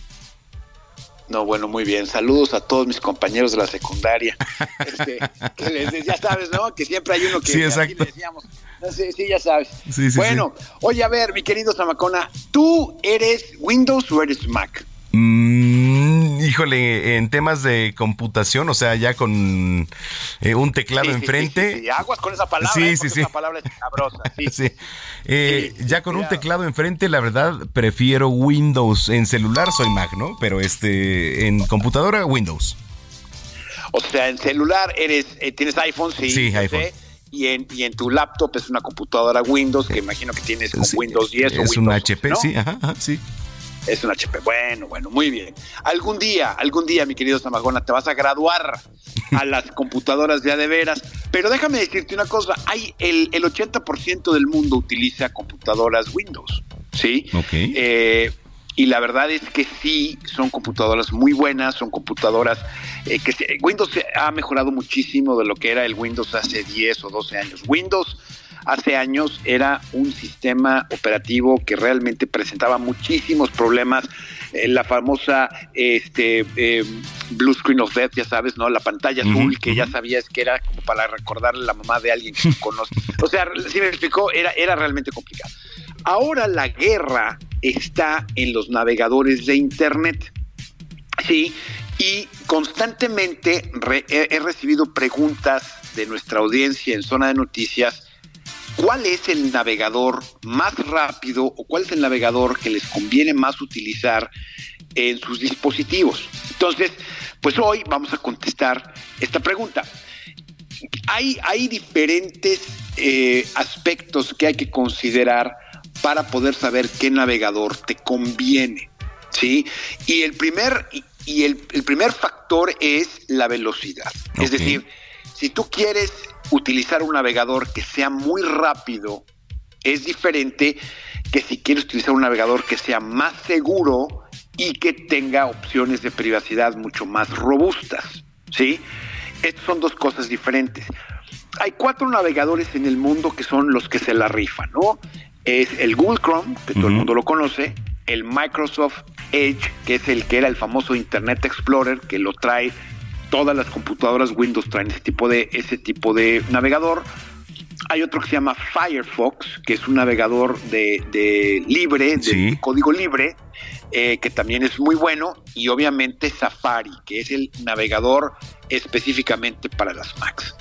No, bueno, muy bien. Saludos a todos mis compañeros de la secundaria. Este, que les des- ya sabes, ¿no? Que siempre hay uno que Sí, exacto. le decíamos. No sé, sí, ya sabes. Sí, sí, bueno, oye, a ver, mi querido Zamacona, ¿tú eres Windows o eres Mac? Mm, híjole, en temas de computación, o sea, ya con eh, un teclado Sí, enfrente. sí, sí, sí. Aguas con esa palabra, Sí, ¿eh? sí, sí. esa palabra es. Sí. Eh, ya con un teclado enfrente, la verdad, prefiero Windows. En celular soy Mac, ¿no? Pero este, en computadora, Windows. O sea, en celular eres, eh, tienes iPhone, sí. Sí, iPhone. sé, Y en, y en tu laptop es una computadora Windows, que imagino que tienes con Windows 10 o Es Windows un HP, ¿no? sí, ajá, ajá, sí. Es un HP. Bueno, bueno, muy bien. Algún día, algún día, mi querido Zamagona, te vas a graduar a las computadoras ya de veras. Pero déjame decirte una cosa, hay el, el 80% del mundo utiliza computadoras Windows, ¿sí? Ok. Eh, y la verdad es que sí, son computadoras muy buenas, son computadoras eh, que se- Windows ha mejorado muchísimo de lo que era el Windows hace 10 o 12 años. Windows hace años era un sistema operativo que realmente presentaba muchísimos problemas. Eh, la famosa este, eh, Blue Screen of Death, ya sabes, ¿no? La pantalla azul que ya sabías que era como para recordarle a la mamá de alguien que tú conoces. O sea, si me explicó, era, era realmente complicado. Ahora la guerra está en los navegadores de Internet. Sí, y constantemente re- he recibido preguntas de nuestra audiencia en zona de noticias. ¿Cuál es el navegador más rápido o cuál es el navegador que les conviene más utilizar en sus dispositivos? Entonces, pues hoy vamos a contestar esta pregunta. Hay, hay diferentes eh, aspectos que hay que considerar para poder saber qué navegador te conviene. ¿sí? Y el primer, y, el, el primer factor es la velocidad. Es decir, si tú quieres utilizar un navegador que sea muy rápido, es diferente que si quieres utilizar un navegador que sea más seguro y que tenga opciones de privacidad mucho más robustas. ¿sí? Estas son dos cosas diferentes. Hay cuatro navegadores en el mundo que son los que se la rifan, ¿no? Es el Google Chrome, que todo el mundo lo conoce, el Microsoft Edge, que es el que era el famoso Internet Explorer, que lo trae todas las computadoras Windows traen ese tipo de ese tipo de navegador. Hay otro que se llama Firefox, que es un navegador de, de libre, de Sí. código libre, eh, que también es muy bueno, y obviamente Safari, que es el navegador específicamente para las Macs.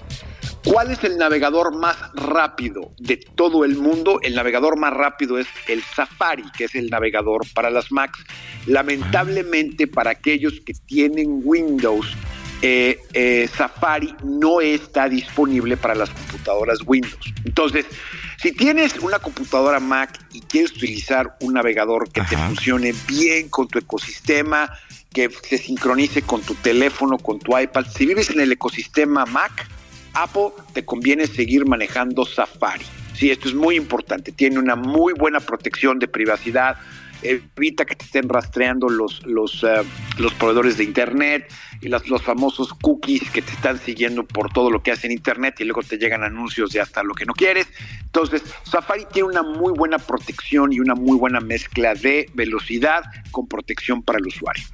¿Cuál es el navegador más rápido de todo el mundo? El navegador más rápido es el Safari, que es el navegador para las Macs. Lamentablemente para aquellos que tienen Windows, eh, eh, Safari no está disponible para las computadoras Windows. Entonces, si tienes una computadora Mac y quieres utilizar un navegador que te funcione bien con tu ecosistema, que se sincronice con tu teléfono, con tu iPad, si vives en el ecosistema Mac, Apple te conviene seguir manejando Safari. Sí, esto es muy importante. Tiene una muy buena protección de privacidad. Evita que te estén rastreando los, los, eh, los proveedores de Internet y las, los famosos cookies que te están siguiendo por todo lo que hace en Internet y luego te llegan anuncios de hasta lo que no quieres. Entonces, Safari tiene una muy buena protección y una muy buena mezcla de velocidad con protección para el usuario.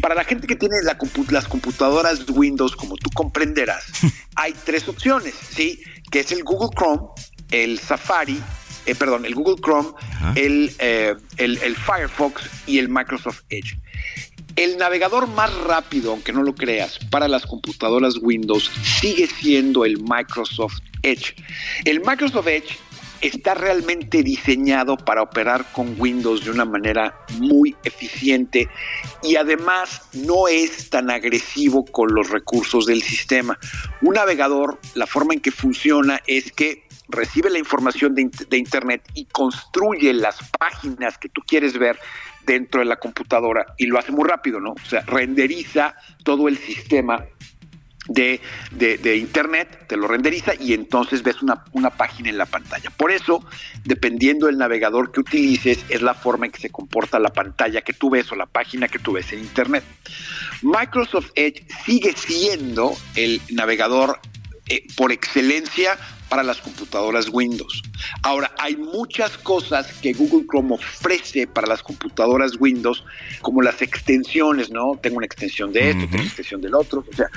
Para la gente que tiene la las computadoras Windows, como tú comprenderás, hay tres opciones, ¿sí? Que es el Google Chrome, el Safari, eh, perdón, el Google Chrome, el, eh, el, el Firefox y el Microsoft Edge. El navegador más rápido, aunque no lo creas, para las computadoras Windows sigue siendo el Microsoft Edge. El Microsoft Edge está realmente diseñado para operar con Windows de una manera muy eficiente y además no es tan agresivo con los recursos del sistema. Un navegador, la forma en que funciona es que recibe la información de, int- de Internet y construye las páginas que tú quieres ver dentro de la computadora y lo hace muy rápido, ¿no? O sea, renderiza todo el sistema de, de- de Internet, te lo renderiza y entonces ves una, una página en la pantalla. Por eso, dependiendo del navegador que utilices, es la forma en que se comporta la pantalla que tú ves o la página que tú ves en Internet. Microsoft Edge sigue siendo el navegador eh, por excelencia para las computadoras Windows. Ahora, hay muchas cosas que Google Chrome ofrece para las computadoras Windows, como las extensiones, ¿no? Tengo una extensión de esto, tengo una extensión del otro. O sea,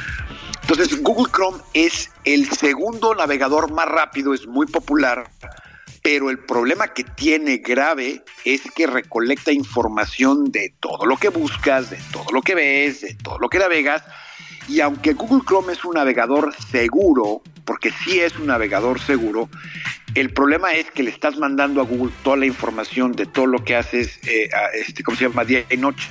entonces Google Chrome es el segundo navegador más rápido, es muy popular, pero el problema que tiene grave es que recolecta información de todo lo que buscas, de todo lo que ves, de todo lo que navegas. Y aunque Google Chrome es un navegador seguro, porque sí es un navegador seguro, el problema es que le estás mandando a Google toda la información de todo lo que haces, eh, a este, ¿cómo se llama? Día y noche.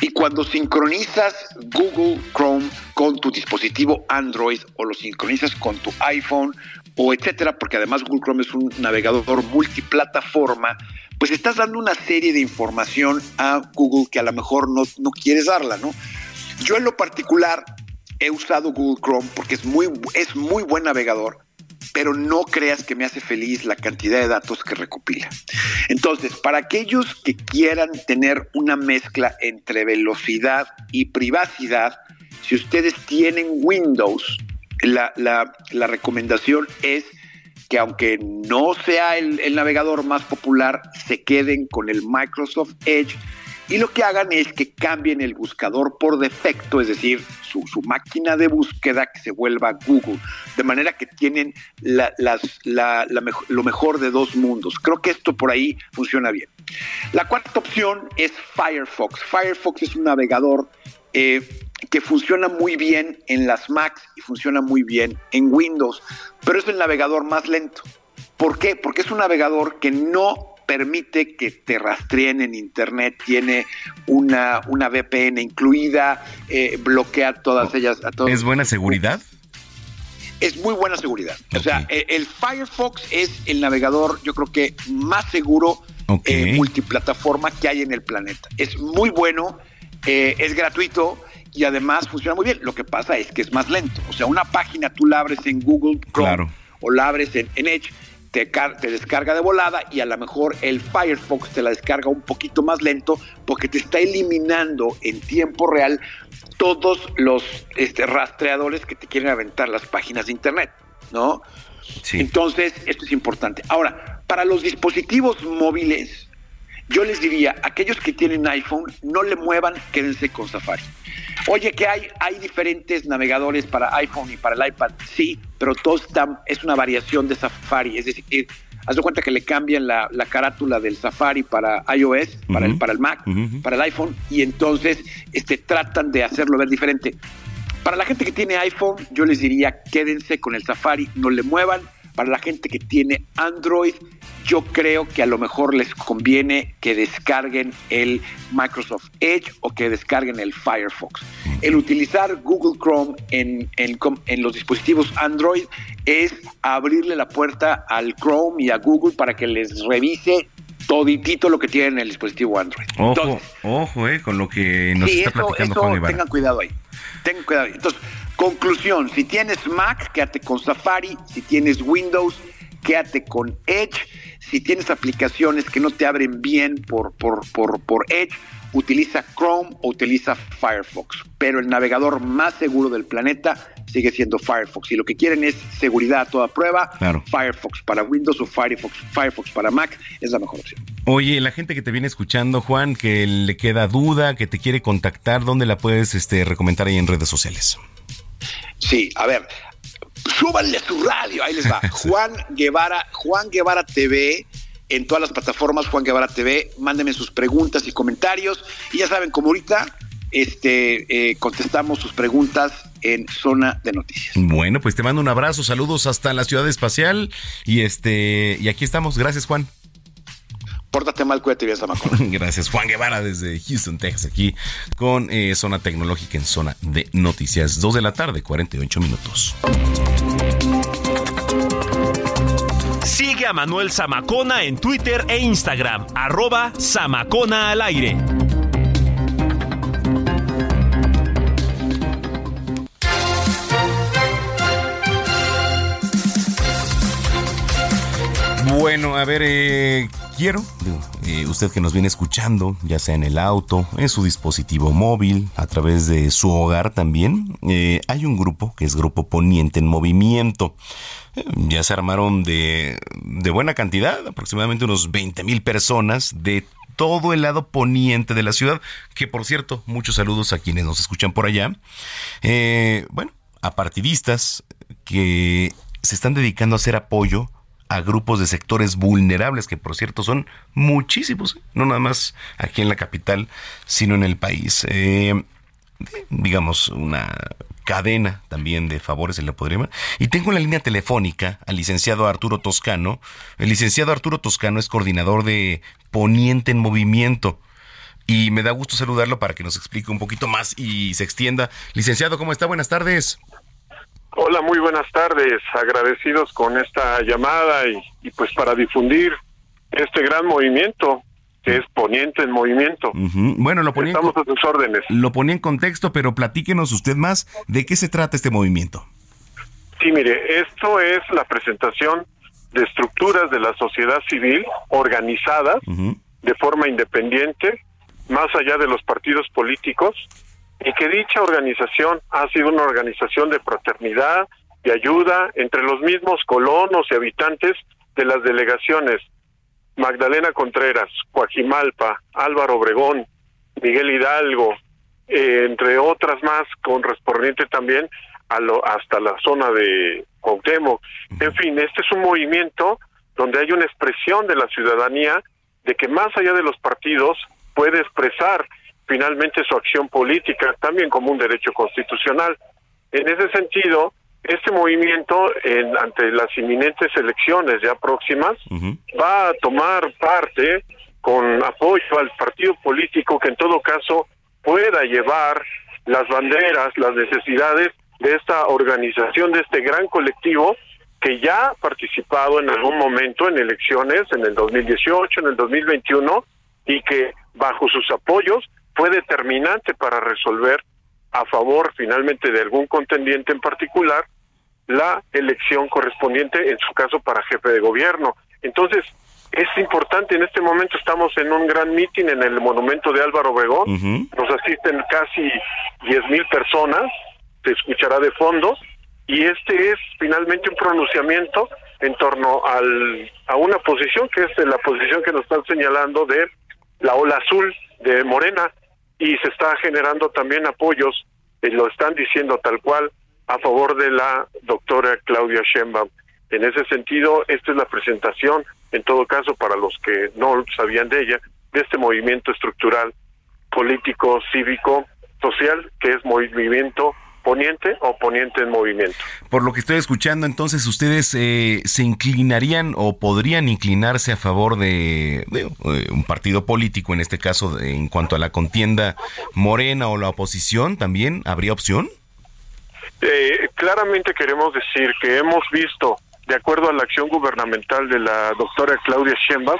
Y cuando sincronizas Google Chrome con tu dispositivo Android o lo sincronizas con tu iPhone o etcétera, porque además Google Chrome es un navegador multiplataforma, pues estás dando una serie de información a Google que a lo mejor no, no quieres darla, ¿no? Yo en lo particular he usado Google Chrome porque es muy, es muy buen navegador, pero no creas que me hace feliz la cantidad de datos que recopila. Entonces, para aquellos que quieran tener una mezcla entre velocidad y privacidad, si ustedes tienen Windows, la, la- la recomendación es que aunque no sea el, el navegador más popular, se queden con el Microsoft Edge y lo que hagan es que cambien el buscador por defecto, es decir, su, máquina de búsqueda que se vuelva Google, de manera que tienen lo mejor de dos mundos. Creo que esto por ahí funciona bien. La cuarta opción es Firefox. Firefox es un navegador eh, que funciona muy bien en las Macs y funciona muy bien en Windows, pero es el navegador más lento. ¿Por qué? Porque es un navegador que no permite que te rastreen en Internet, tiene una, una VPN incluida, eh, bloquea todas ellas. A todos. ¿Es buena seguridad? Es muy buena seguridad. O sea, eh, el Firefox es el navegador, yo creo que más seguro eh, multiplataforma que hay en el planeta. Es muy bueno, eh, es gratuito y además funciona muy bien. Lo que pasa es que es más lento. O sea, una página tú la abres en Google Chrome Claro. o la abres en, en Edge, te, car- te descarga de volada y a lo mejor el Firefox te la descarga un poquito más lento porque te está eliminando en tiempo real todos los este, rastreadores que te quieren aventar las páginas de internet, ¿no? Entonces, esto es importante. Ahora, para los dispositivos móviles, yo les diría, aquellos que tienen iPhone, no le muevan, quédense con Safari. Oye, que hay, hay diferentes navegadores para iPhone y para el iPad, sí, pero todo está, es una variación de Safari, es decir, haz de cuenta que le cambian la, la carátula del Safari para iOS, para, el, para el Mac, para el iPhone, y entonces este, tratan de hacerlo ver diferente. Para la gente que tiene iPhone, yo les diría quédense con el Safari, no le muevan. Para la gente que tiene Android, yo creo que a lo mejor les conviene que descarguen el Microsoft Edge o que descarguen el Firefox. El utilizar Google Chrome en, en en los dispositivos Android es abrirle la puerta al Chrome y a Google para que les revise toditito lo que tienen en el dispositivo Android. Ojo, ojo, eh, con lo que nos sí, está eso, platicando eso, Juan tengan cuidado ahí. Tengan cuidado ahí. Entonces, conclusión, si tienes Mac, quédate con Safari. Si tienes Windows, quédate con Edge. Si tienes aplicaciones que no te abren bien por, por, por, por Edge, utiliza Chrome o utiliza Firefox. Pero el navegador más seguro del planeta sigue siendo Firefox. Si lo que quieren es seguridad a toda prueba, Firefox para Windows o Firefox, Firefox para Mac es la mejor opción. Oye, la gente que te viene escuchando, Juan, que le queda duda, que te quiere contactar, ¿dónde la puedes este, recomendar ahí en redes sociales? Sí, a ver, súbanle su radio, ahí les va. Juan Guevara, Juan Guevara TV en todas las plataformas Juan Guevara TV. Mándenme sus preguntas y comentarios. Y ya saben, como ahorita este, eh, contestamos sus preguntas en Zona de Noticias. Bueno, pues te mando un abrazo, saludos hasta la ciudad espacial y este y aquí estamos. Gracias, Juan. Pórtate mal, cuídate bien, Samacón. Gracias, Juan Guevara, desde Houston, Texas, aquí con eh, Zona Tecnológica en Zona de Noticias. Dos de la tarde, 48 minutos. Sigue a Manuel Zamacona en Twitter e Instagram, arroba Zamacona al aire. Bueno, a ver, eh, quiero, eh, usted que nos viene escuchando, ya sea en el auto, en su dispositivo móvil, a través de su hogar también, eh, hay un grupo que es Grupo Poniente en Movimiento. Eh, ya se armaron de, de buena cantidad, aproximadamente unos 20 mil personas de todo el lado poniente de la ciudad, que por cierto, muchos saludos a quienes nos escuchan por allá. bueno, a partidistas que se están dedicando a hacer apoyo a grupos de sectores vulnerables, que por cierto son muchísimos, no nada más aquí en la capital, sino en el país. Eh, digamos, una cadena también de favores, se le podría llamar. Y tengo en la línea telefónica al licenciado Arturo Toscano. El licenciado Arturo Toscano es coordinador de Poniente en Movimiento. Y me da gusto saludarlo para que nos explique un poquito más y se extienda. Licenciado, ¿cómo está? Buenas tardes. Hola, muy buenas tardes. Agradecidos con esta llamada y, pues para difundir este gran movimiento que es Poniente en Movimiento. Bueno, lo ponía, Estamos a sus órdenes. Lo ponía en contexto, pero platíquenos usted más de qué se trata este movimiento. Sí, mire, esto es la presentación de estructuras de la sociedad civil organizadas de forma independiente, más allá de los partidos políticos, y que dicha organización ha sido una organización de fraternidad y ayuda entre los mismos colonos y habitantes de las delegaciones Magdalena Contreras, Coajimalpa, Álvaro Obregón, Miguel Hidalgo, eh, entre otras más, correspondiente también a lo, hasta la zona de Cuauhtémoc. En fin, este es un movimiento donde hay una expresión de la ciudadanía de que más allá de los partidos puede expresar finalmente su acción política, también como un derecho constitucional. En ese sentido, este movimiento, en, ante las inminentes elecciones ya próximas, va a tomar parte con apoyo al partido político que en todo caso pueda llevar las banderas, las necesidades de esta organización, de este gran colectivo que ya ha participado en algún momento en elecciones, en el 2018, en el 2021, y que bajo sus apoyos fue determinante para resolver a favor finalmente de algún contendiente en particular la elección correspondiente, en su caso para jefe de gobierno. Entonces, es importante, en este momento estamos en un gran mitin en el monumento de Álvaro Obregón, nos asisten casi diez mil personas, se escuchará de fondo, y este es finalmente un pronunciamiento en torno al, a una posición que es la posición que nos están señalando de la ola azul de Morena, y se está generando también apoyos, y lo están diciendo tal cual, a favor de la doctora Claudia Sheinbaum. En ese sentido, esta es la presentación, en todo caso, para los que no sabían de ella, de este movimiento estructural político, cívico, social, que es movimiento poniente o poniente en movimiento. Por lo que estoy escuchando, entonces ustedes eh, se inclinarían o podrían inclinarse a favor de, eh, un partido político, en este caso, en cuanto a la contienda morena o la oposición, también habría opción. Eh, claramente queremos decir que hemos visto, de acuerdo a la acción gubernamental de la doctora Claudia Sheinbaum,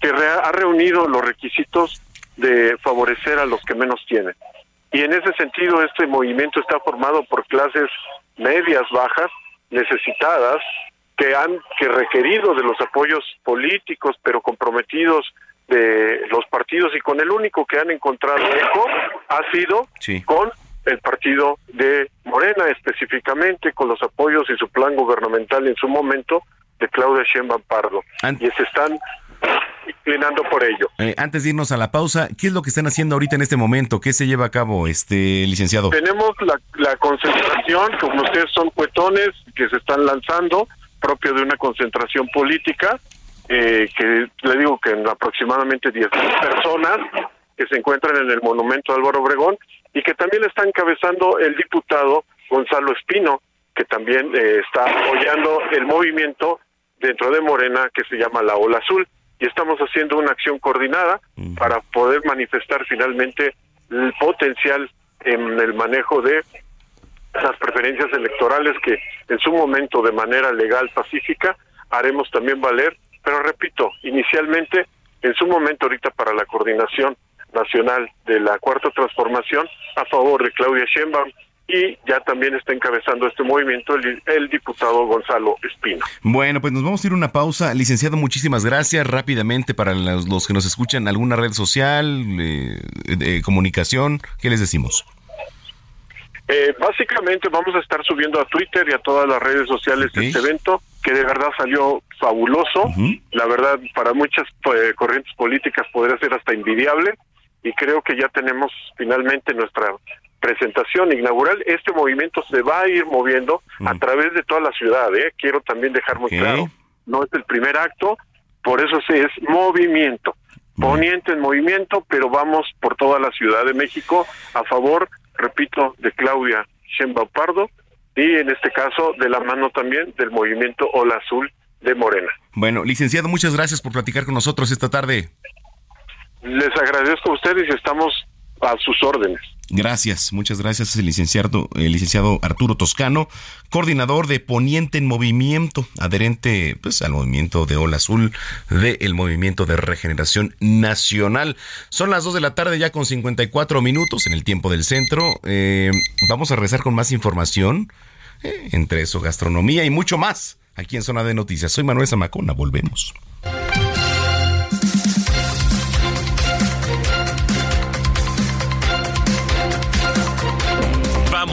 que ha reunido los requisitos de favorecer a los que menos tienen. Y en ese sentido, este movimiento está formado por clases medias, bajas, necesitadas, que han que requerido de los apoyos políticos, pero comprometidos de los partidos y con el único que han encontrado eco ha sido con el partido de Morena, específicamente con los apoyos y su plan gubernamental en su momento de Claudia Sheinbaum Pardo. y se están inclinando por ello. Eh, antes de irnos a la pausa, ¿qué es lo que están haciendo ahorita en este momento? ¿Qué se lleva a cabo, este licenciado? Tenemos la, la concentración, como ustedes son cuetones que se están lanzando, propio de una concentración política, eh, que le digo que en aproximadamente 10.000 personas que se encuentran en el monumento Álvaro Obregón y que también está encabezando el diputado Gonzalo Espino, que también eh, está apoyando el movimiento dentro de Morena que se llama la Ola Azul y estamos haciendo una acción coordinada para poder manifestar finalmente el potencial en el manejo de las preferencias electorales que en su momento de manera legal pacífica haremos también valer, pero repito, inicialmente en su momento ahorita para la coordinación nacional de la cuarta transformación a favor de Claudia Sheinbaum y ya también está encabezando este movimiento el, diputado Gonzalo Espino. Bueno, pues nos vamos a ir a una pausa. Licenciado, muchísimas gracias. Rápidamente para los, que nos escuchan, ¿alguna red social, eh, de comunicación? ¿Qué les decimos? Eh, básicamente vamos a estar subiendo a Twitter y a todas las redes sociales este evento, que de verdad salió fabuloso. La verdad, para muchas eh, corrientes políticas podría ser hasta envidiable. Y creo que ya tenemos finalmente nuestra presentación inaugural, este movimiento se va a ir moviendo a través de toda la ciudad. ¿eh? Quiero también dejar muy claro, no es el primer acto, por eso sí es movimiento, poniente en movimiento, pero vamos por toda la Ciudad de México a favor, repito, de Claudia Sheinbaum Pardo y en este caso de la mano también del movimiento Ola Azul de Morena. Bueno, licenciado, muchas gracias por platicar con nosotros esta tarde. Les agradezco a ustedes y estamos a sus órdenes. Gracias, muchas gracias, el licenciado, el licenciado Arturo Toscano, coordinador de Poniente en Movimiento, adherente pues, al movimiento de Ola Azul del Movimiento de Regeneración Nacional. Son las 2 de la tarde ya con 54 minutos en el tiempo del centro. Eh, vamos a regresar con más información, eh, entre eso gastronomía y mucho más, aquí en Zona de Noticias. Soy Manuel Zamacona, volvemos.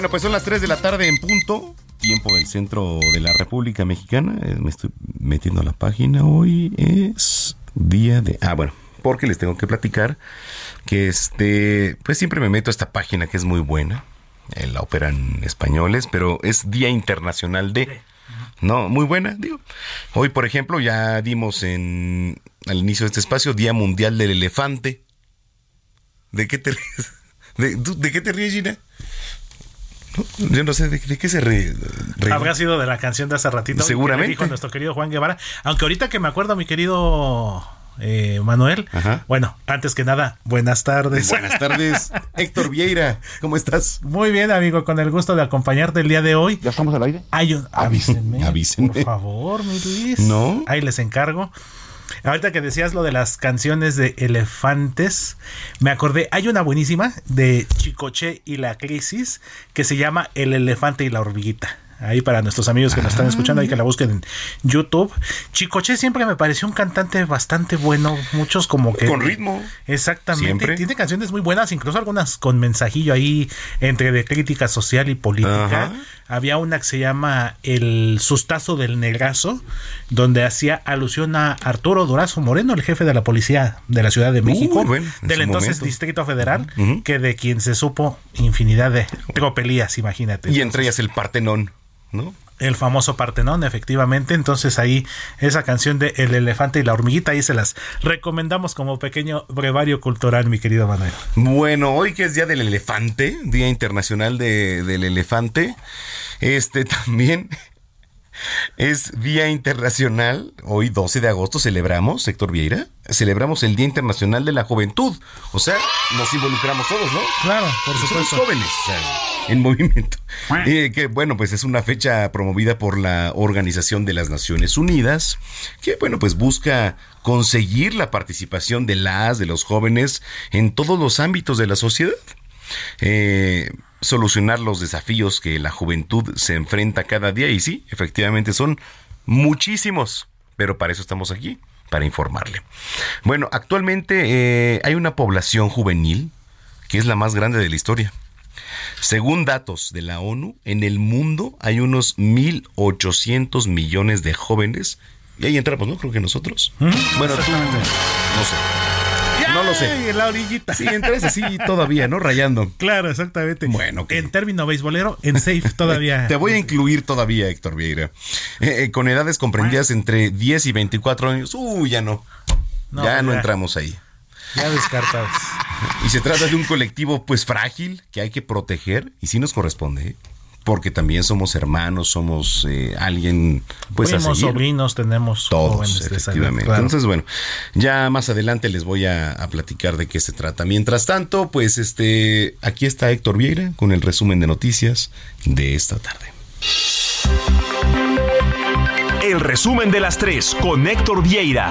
Bueno, pues son las 3 de la tarde en punto, tiempo del centro de la República Mexicana. Eh, me estoy metiendo a la página. Hoy es día de... Ah, bueno, porque les tengo que platicar que este, pues siempre me meto a esta página que es muy buena. Eh, la operan españoles, pero es Día Internacional de... No, muy buena, digo. Hoy, por ejemplo, ya dimos en al inicio de este espacio Día Mundial del Elefante. ¿De qué te ríes? ¿De, ¿de qué te ríes, Gina? Yo no sé de, qué se ríe. Habrá sido de la canción de hace ratito. Seguramente. dijo nuestro querido Juan Guevara. Aunque ahorita que me acuerdo, mi querido eh, Manuel. Bueno, antes que nada, buenas tardes. Buenas tardes, Héctor Vieira. ¿Cómo estás? Muy bien, amigo, con el gusto de acompañarte el día de hoy. ¿Ya estamos al aire? avísenme. Avísenme. Por favor, mi Luis. No. Ahí les encargo. Ahorita que decías lo de las canciones de elefantes, me acordé, hay una buenísima de Chicoche y la crisis que se llama El elefante y la hormiguita. Ahí para nuestros amigos que nos están escuchando, ahí que la busquen en YouTube. Chicoche siempre me pareció un cantante bastante bueno, muchos como que... Con ritmo. Exactamente. Tiene canciones muy buenas, incluso algunas con mensajillo ahí entre de crítica social y política. Había una que se llama El sustazo del negrazo, donde hacía alusión a Arturo Durazo Moreno, el jefe de la policía de la Ciudad de México, del entonces Distrito Federal, que de quien se supo infinidad de tropelías, imagínate. Y entre ellas el Partenón. ¿no? El famoso Partenón, efectivamente. Entonces ahí esa canción de El elefante y la hormiguita, ahí se las recomendamos como pequeño brevario cultural, mi querido Manuel. Bueno, hoy que es Día del Elefante, Día Internacional de- del Elefante, este también es Día Internacional, hoy 12 de agosto celebramos, Héctor Vieira, celebramos el Día Internacional de la Juventud. O sea, nos involucramos todos, ¿no? Claro, por Somos supuesto. jóvenes o sea, en movimiento. Eh, que bueno, pues es una fecha promovida por la Organización de las Naciones Unidas, que bueno, pues busca conseguir la participación de las, de los jóvenes en todos los ámbitos de la sociedad. Eh, solucionar los desafíos que la juventud se enfrenta cada día y sí, efectivamente son muchísimos, pero para eso estamos aquí, para informarle. Bueno, actualmente eh, hay una población juvenil que es la más grande de la historia. Según datos de la ONU, en el mundo hay unos 1.800 millones de jóvenes. Y ahí entramos, ¿no? Creo que nosotros. Bueno, tú, no sé. No lo sé. En la orillita. Sí, entras así todavía, ¿no? Rayando. Claro, exactamente. Bueno, En término beisbolero, en safe todavía. Te voy a incluir todavía, Héctor Vieira. Eh, eh, con edades comprendidas entre 10 y 24 años. Uy, ya no. No, ya no entramos ahí. Ya descartados. Y se trata de un colectivo pues frágil que hay que proteger y sí nos corresponde, ¿eh? Porque también somos hermanos, somos eh, alguien pues a Primos, seguir. sobrinos, tenemos Todos, jóvenes efectivamente. claro. Entonces, bueno, ya más adelante les voy a, a platicar de qué se trata. Mientras tanto, pues este, aquí está Héctor Vieira con el resumen de noticias de esta tarde. El resumen de las tres con Héctor Vieira.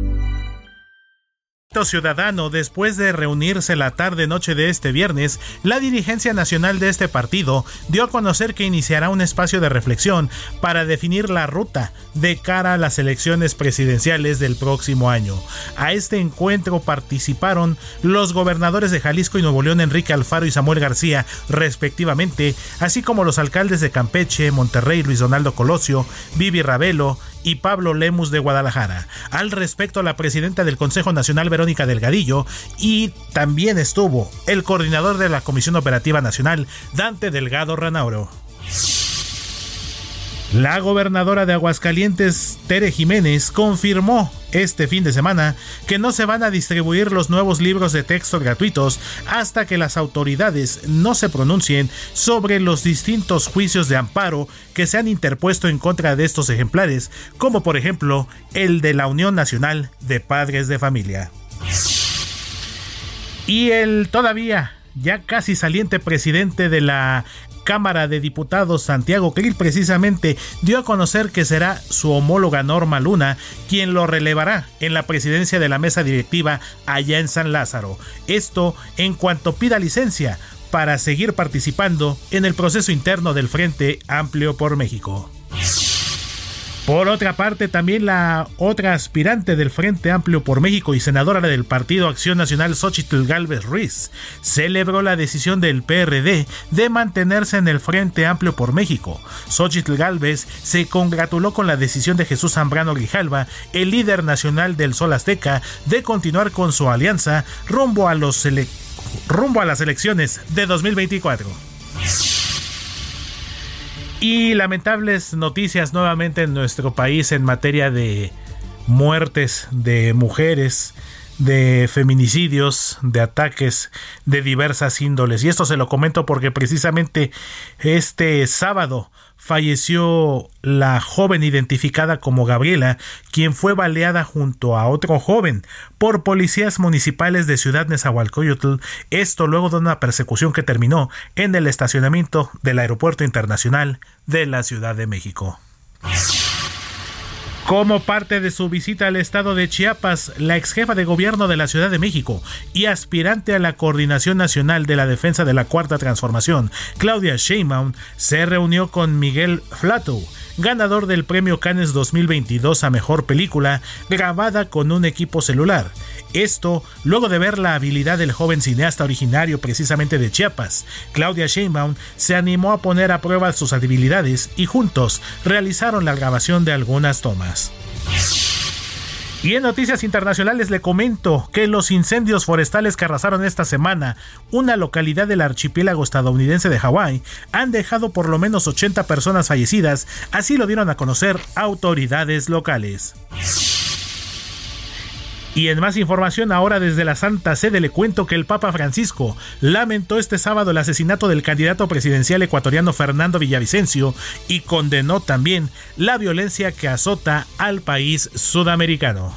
Ciudadano, después de reunirse la tarde-noche de este viernes, la dirigencia nacional de este partido dio a conocer que iniciará un espacio de reflexión para definir la ruta de cara a las elecciones presidenciales del próximo año. A este encuentro participaron los gobernadores de Jalisco y Nuevo León, Enrique Alfaro y Samuel García, respectivamente, así como los alcaldes de Campeche, Monterrey, Luis Donaldo Colosio, Vivi Ravelo, y Pablo Lemus de Guadalajara. Al respecto, la presidenta del Consejo Nacional, Verónica Delgadillo, y también estuvo el coordinador de la Comisión Operativa Nacional, Dante Delgado Ranauro. La gobernadora de Aguascalientes, Tere Jiménez, confirmó este fin de semana que no se van a distribuir los nuevos libros de texto gratuitos hasta que las autoridades no se pronuncien sobre los distintos juicios de amparo que se han interpuesto en contra de estos ejemplares, como por ejemplo el de la Unión Nacional de Padres de Familia. Y el todavía ya casi saliente presidente de la Cámara de Diputados Santiago Krill precisamente dio a conocer que será su homóloga Norma Luna quien lo relevará en la presidencia de la mesa directiva allá en San Lázaro. Esto en cuanto pida licencia para seguir participando en el proceso interno del Frente Amplio por México. Por otra parte, también la otra aspirante del Frente Amplio por México y senadora del Partido Acción Nacional, Xochitl Galvez Ruiz, celebró la decisión del PRD de mantenerse en el Frente Amplio por México. Xochitl Galvez se congratuló con la decisión de Jesús Zambrano Grijalva, el líder nacional del Sol Azteca, de continuar con su alianza rumbo a, rumbo a las elecciones de 2024. Y lamentables noticias nuevamente en nuestro país en materia de muertes de mujeres, de feminicidios, de ataques de diversas índoles. Y esto se lo comento porque precisamente este sábado falleció la joven identificada como Gabriela, quien fue baleada junto a otro joven por policías municipales de Ciudad Nezahualcóyotl, esto luego de una persecución que terminó en el estacionamiento del Aeropuerto Internacional de la Ciudad de México. Como parte de su visita al estado de Chiapas, la ex jefa de gobierno de la Ciudad de México y aspirante a la Coordinación Nacional de la Defensa de la Cuarta Transformación, Claudia Sheinbaum, se reunió con Miguel Flato, ganador del Premio Cannes 2022 a Mejor Película, grabada con un equipo celular. Esto luego de ver la habilidad del joven cineasta originario precisamente de Chiapas. Claudia Sheinbaum se animó a poner a prueba sus habilidades y juntos realizaron la grabación de algunas tomas. Y en noticias internacionales le comento que los incendios forestales que arrasaron esta semana una localidad del archipiélago estadounidense de Hawái han dejado por lo menos 80 personas fallecidas, así lo dieron a conocer autoridades locales. Y en más información ahora desde la Santa Sede le cuento que el Papa Francisco lamentó este sábado el asesinato del candidato presidencial ecuatoriano Fernando Villavicencio y condenó también la violencia que azota al país sudamericano.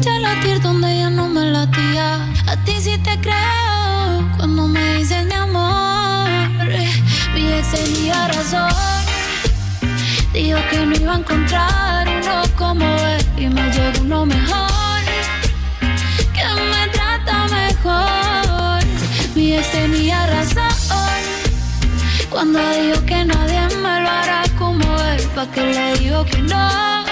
Ya donde ya no me latía. A ti sí te creo cuando me mi amor. Razón. Dijo que no iba a encontrar uno como él y me llegó uno mejor, que me trata mejor. Mi ex tenía razón cuando dijo que nadie me lo hará como él, pa' que le digo que no.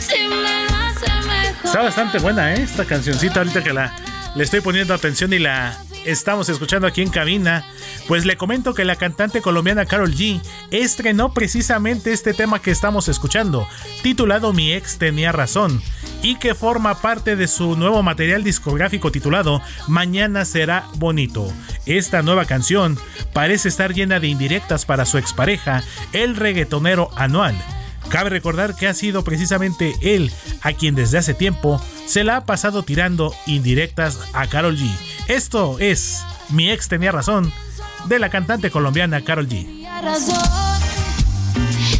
Si me lo hace mejor. Está bastante buena, ¿eh? Esta cancioncita ahorita que la le estoy poniendo atención y la estamos escuchando aquí en cabina, pues le comento que la cantante colombiana Carol G estrenó precisamente este tema que estamos escuchando, titulado Mi ex tenía razón, y que forma parte de su nuevo material discográfico titulado Mañana será bonito. Esta nueva canción parece estar llena de indirectas para su expareja, el reggaetonero anual. Cabe recordar que ha sido precisamente él a quien desde hace tiempo se la ha pasado tirando indirectas a Carol G. Esto es Mi ex tenía razón de la cantante colombiana Carol G.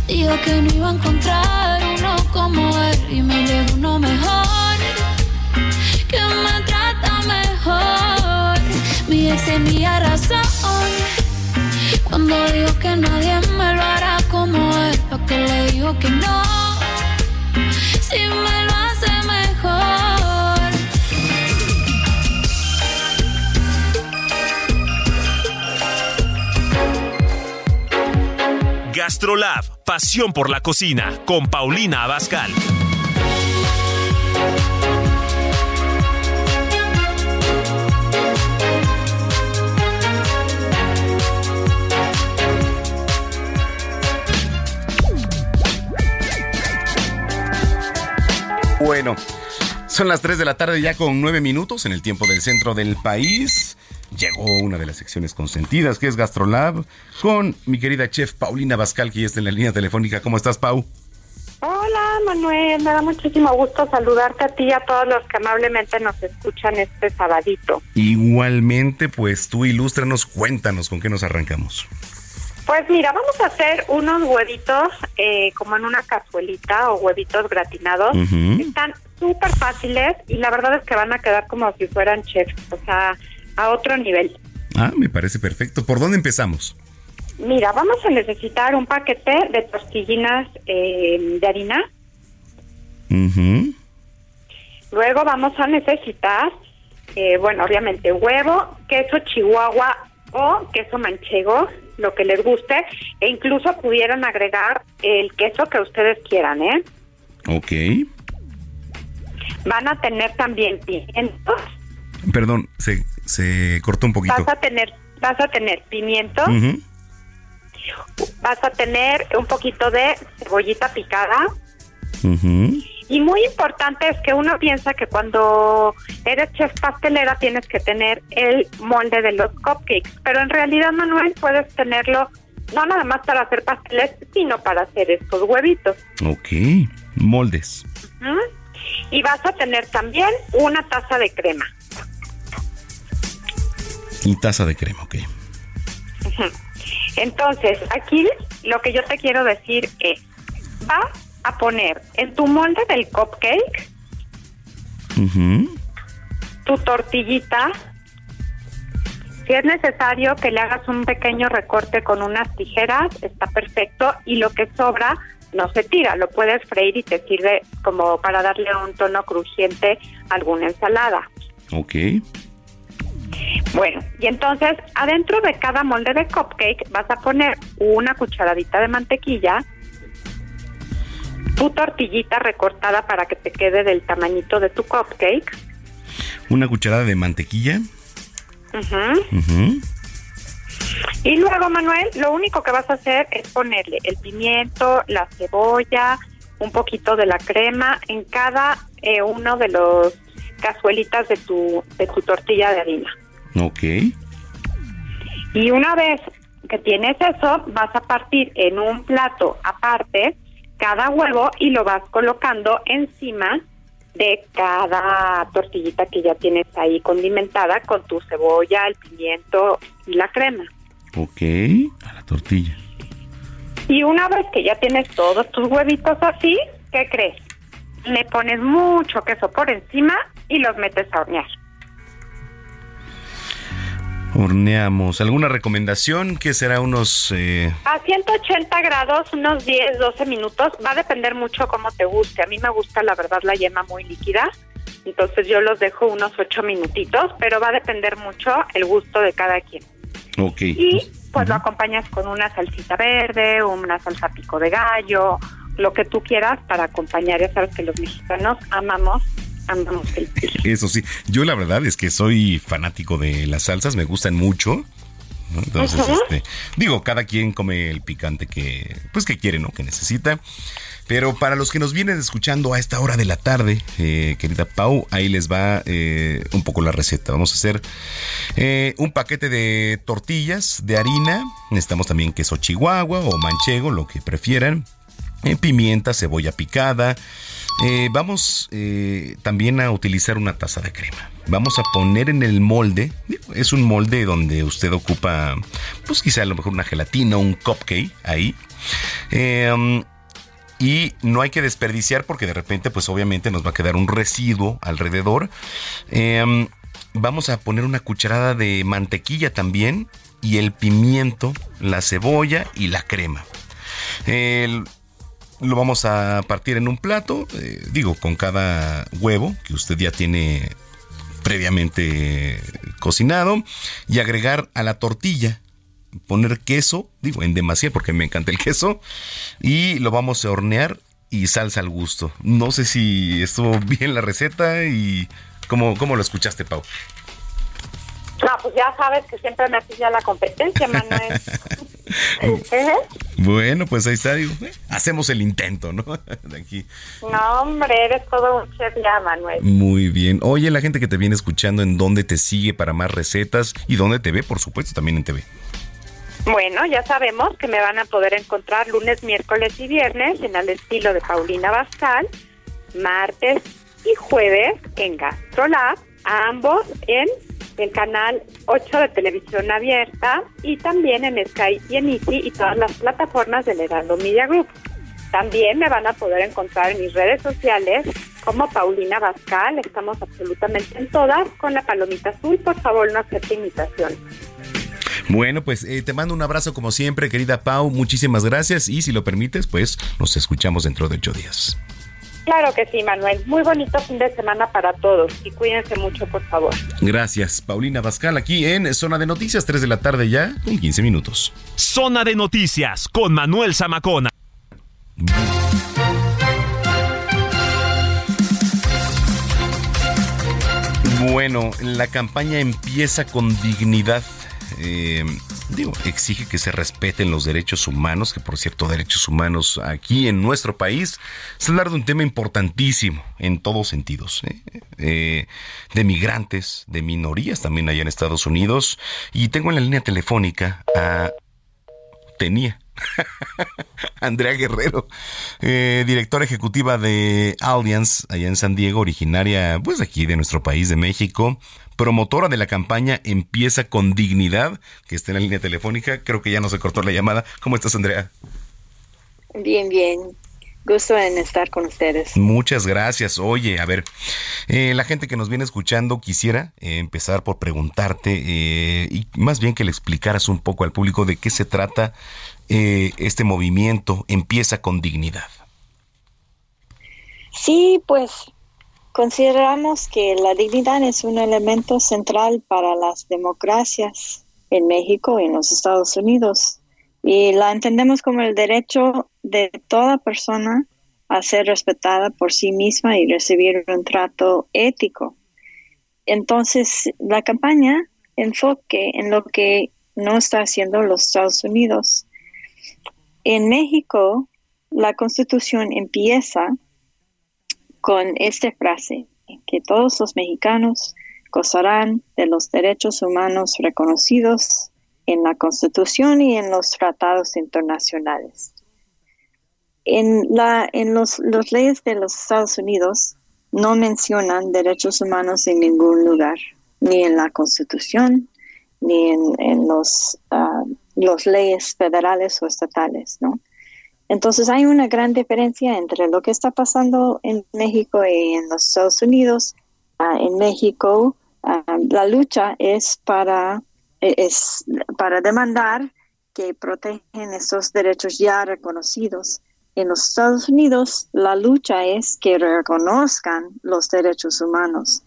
Dijo que no iba a encontrar uno como él y me uno mejor, que me trata mejor. Mi ex tenía razón cuando dijo que nadie me lo hará como él, porque le digo que no, si me lo hace mejor. Gastrolab, pasión por la cocina, con Paulina Abascal. Son las 3 de la tarde ya con 9 minutos en el tiempo del centro del país. Llegó una de las secciones consentidas que es Gastrolab con mi querida chef Paulina Bascal que ya está en la línea telefónica. ¿Cómo estás, Pau? Hola Manuel, me da muchísimo gusto saludarte a ti y a todos los que amablemente nos escuchan este sabadito. Igualmente, pues tú ilústranos, cuéntanos con qué nos arrancamos. Pues mira, vamos a hacer unos huevitos eh, como en una cazuelita o huevitos gratinados. Están súper fáciles y la verdad es que van a quedar como si fueran chefs, o sea, a otro nivel. Ah, me parece perfecto. ¿Por dónde empezamos? Mira, vamos a necesitar un paquete de tortillinas eh, de harina. Ujú. Luego vamos a necesitar, eh, bueno, obviamente huevo, queso chihuahua o queso manchego, lo que les guste, e incluso pudieran agregar el queso que ustedes quieran, ¿eh? Ok. Van a tener también pimientos, Perdón, se, se cortó un poquito. vas a tener, vas a tener pimientos, vas a tener un poquito de cebollita picada, Ujú. Y muy importante es que uno piensa que cuando eres chef pastelera tienes que tener el molde de los cupcakes, pero en realidad, Manuel, puedes tenerlo no nada más para hacer pasteles, sino para hacer estos huevitos. Ok. Moldes. ¿Mm? Y vas a tener también una taza de crema. Y taza de crema, ok. Entonces, aquí lo que yo te quiero decir es, vas a poner en tu molde del cupcake tu tortillita Si es necesario que le hagas un pequeño recorte con unas tijeras, está perfecto y lo que sobra no se tira, lo puedes freír y te sirve como para darle un tono crujiente a alguna ensalada. Ok. Bueno, y entonces adentro de cada molde de cupcake vas a poner una cucharadita de mantequilla, tu tortillita recortada para que te quede del tamañito de tu cupcake. Una cucharada de mantequilla. Ujú. Y luego, Manuel, lo único que vas a hacer es ponerle el pimiento, la cebolla, un poquito de la crema en cada eh, uno de los cazuelitas de tu, de tu tortilla de harina. Ok. Y una vez que tienes eso, vas a partir en un plato aparte cada huevo y lo vas colocando encima de cada tortillita que ya tienes ahí condimentada con tu cebolla, el pimiento y la crema. Ok. A la tortilla. Y una vez que ya tienes todos tus huevitos así, ¿qué crees? Le pones mucho queso por encima y los metes a hornear. Horneamos. ¿Alguna recomendación? que será unos... eh, A 180 grados, unos 10, 12 minutos. Va a depender mucho cómo te guste. A mí me gusta, la verdad, la yema muy líquida. Entonces yo los dejo unos 8 minutitos, pero va a depender mucho el gusto de cada quien. Ok. Y pues lo acompañas con una salsita verde, una salsa pico de gallo, lo que tú quieras para acompañar. Ya sabes que los mexicanos amamos, amamos el Eso sí, yo la verdad es que soy fanático de las salsas, me gustan mucho. ¿No? Entonces, este, digo, cada quien come el picante que, pues, que quiere, ¿no? Que necesita. Pero para los que nos vienen escuchando a esta hora de la tarde, eh, querida Pau, ahí les va eh, un poco la receta. Vamos a hacer eh, un paquete de tortillas de harina. Necesitamos también queso chihuahua o manchego, lo que prefieran. Pimienta, cebolla picada. Eh, vamos eh, también a utilizar una taza de crema. Vamos a poner en el molde, es un molde donde usted ocupa, pues quizá a lo mejor una gelatina, un cupcake ahí. Um, y no hay que desperdiciar porque de repente, pues obviamente nos va a quedar un residuo alrededor. Um, vamos a poner una cucharada de mantequilla también y el pimiento, la cebolla y la crema. Lo vamos a partir en un plato, eh, digo, con cada huevo que usted ya tiene previamente cocinado y agregar a la tortilla, poner queso, digo, en demasía porque me encanta el queso, y lo vamos a hornear y salsa al gusto. No sé si estuvo bien la receta y cómo, cómo lo escuchaste, Pau. No, pues ya sabes que siempre me ya la competencia, Manuel. ¿Eh? Bueno, pues ahí está, digo, eh, hacemos el intento, ¿no? De aquí. No, hombre, eres todo un chef ya, Manuel. Muy bien. Oye, la gente que te viene escuchando, ¿en dónde te sigue para más recetas? Y dónde te ve, por supuesto, también en TV. Bueno, ya sabemos que me van a poder encontrar lunes, miércoles y viernes en el estilo de Paulina Bascal, martes y jueves en GastroLab, ambos en el canal 8 de televisión abierta y también en Sky y en Easy y todas las plataformas del Heraldo Media Group. También me van a poder encontrar en mis redes sociales como Paulina Bascal, estamos absolutamente en todas con la palomita azul, por favor no acepte imitación. Bueno, pues eh, te mando un abrazo como siempre, querida Pau. Muchísimas gracias. Y si lo permites, pues nos escuchamos dentro de ocho días. Claro que sí, Manuel. Muy bonito fin de semana para todos y cuídense mucho, por favor. Gracias, Paulina Bascal, aquí en Zona de Noticias, 3 de la tarde ya, con 15 minutos. Zona de Noticias con Manuel Zamacona. Bueno, la campaña empieza con dignidad. Eh, digo, exige que se respeten los derechos humanos, que por cierto, derechos humanos aquí en nuestro país es hablar de un tema importantísimo en todos sentidos, ¿eh? Eh, de migrantes, de minorías también allá en Estados Unidos. Y tengo en la línea telefónica a... Tenía. Andrea Guerrero, eh, directora ejecutiva de Allianz, allá en San Diego, originaria, pues aquí de nuestro país, de México, promotora de la campaña Empieza con Dignidad, que está en la línea telefónica. Creo que ya no se cortó la llamada. ¿Cómo estás, Andrea? Bien, bien. Gusto en estar con ustedes. Muchas gracias. Oye, a ver, eh, la gente que nos viene escuchando quisiera eh, empezar por preguntarte eh, y más bien que le explicaras un poco al público de qué se trata este movimiento Empieza con Dignidad. Sí, pues consideramos que la dignidad es un elemento central para las democracias en México y en los Estados Unidos y la entendemos como el derecho de toda persona a ser respetada por sí misma y recibir un trato ético. Entonces, la campaña enfoque en lo que no está haciendo los Estados Unidos. En México, la constitución empieza con esta frase, que todos los mexicanos gozarán de los derechos humanos reconocidos en la Constitución y en los tratados internacionales. En, la, en los, leyes de los Estados Unidos no mencionan derechos humanos en ningún lugar, ni en la Constitución, ni en, los, uh, leyes federales o estatales, ¿no? Entonces hay una gran diferencia entre lo que está pasando en México y en los Estados Unidos. Ah, en México, ah, la lucha es para e-, es para demandar que protegen esos derechos ya reconocidos. En los Estados Unidos, la lucha es que reconozcan los derechos humanos.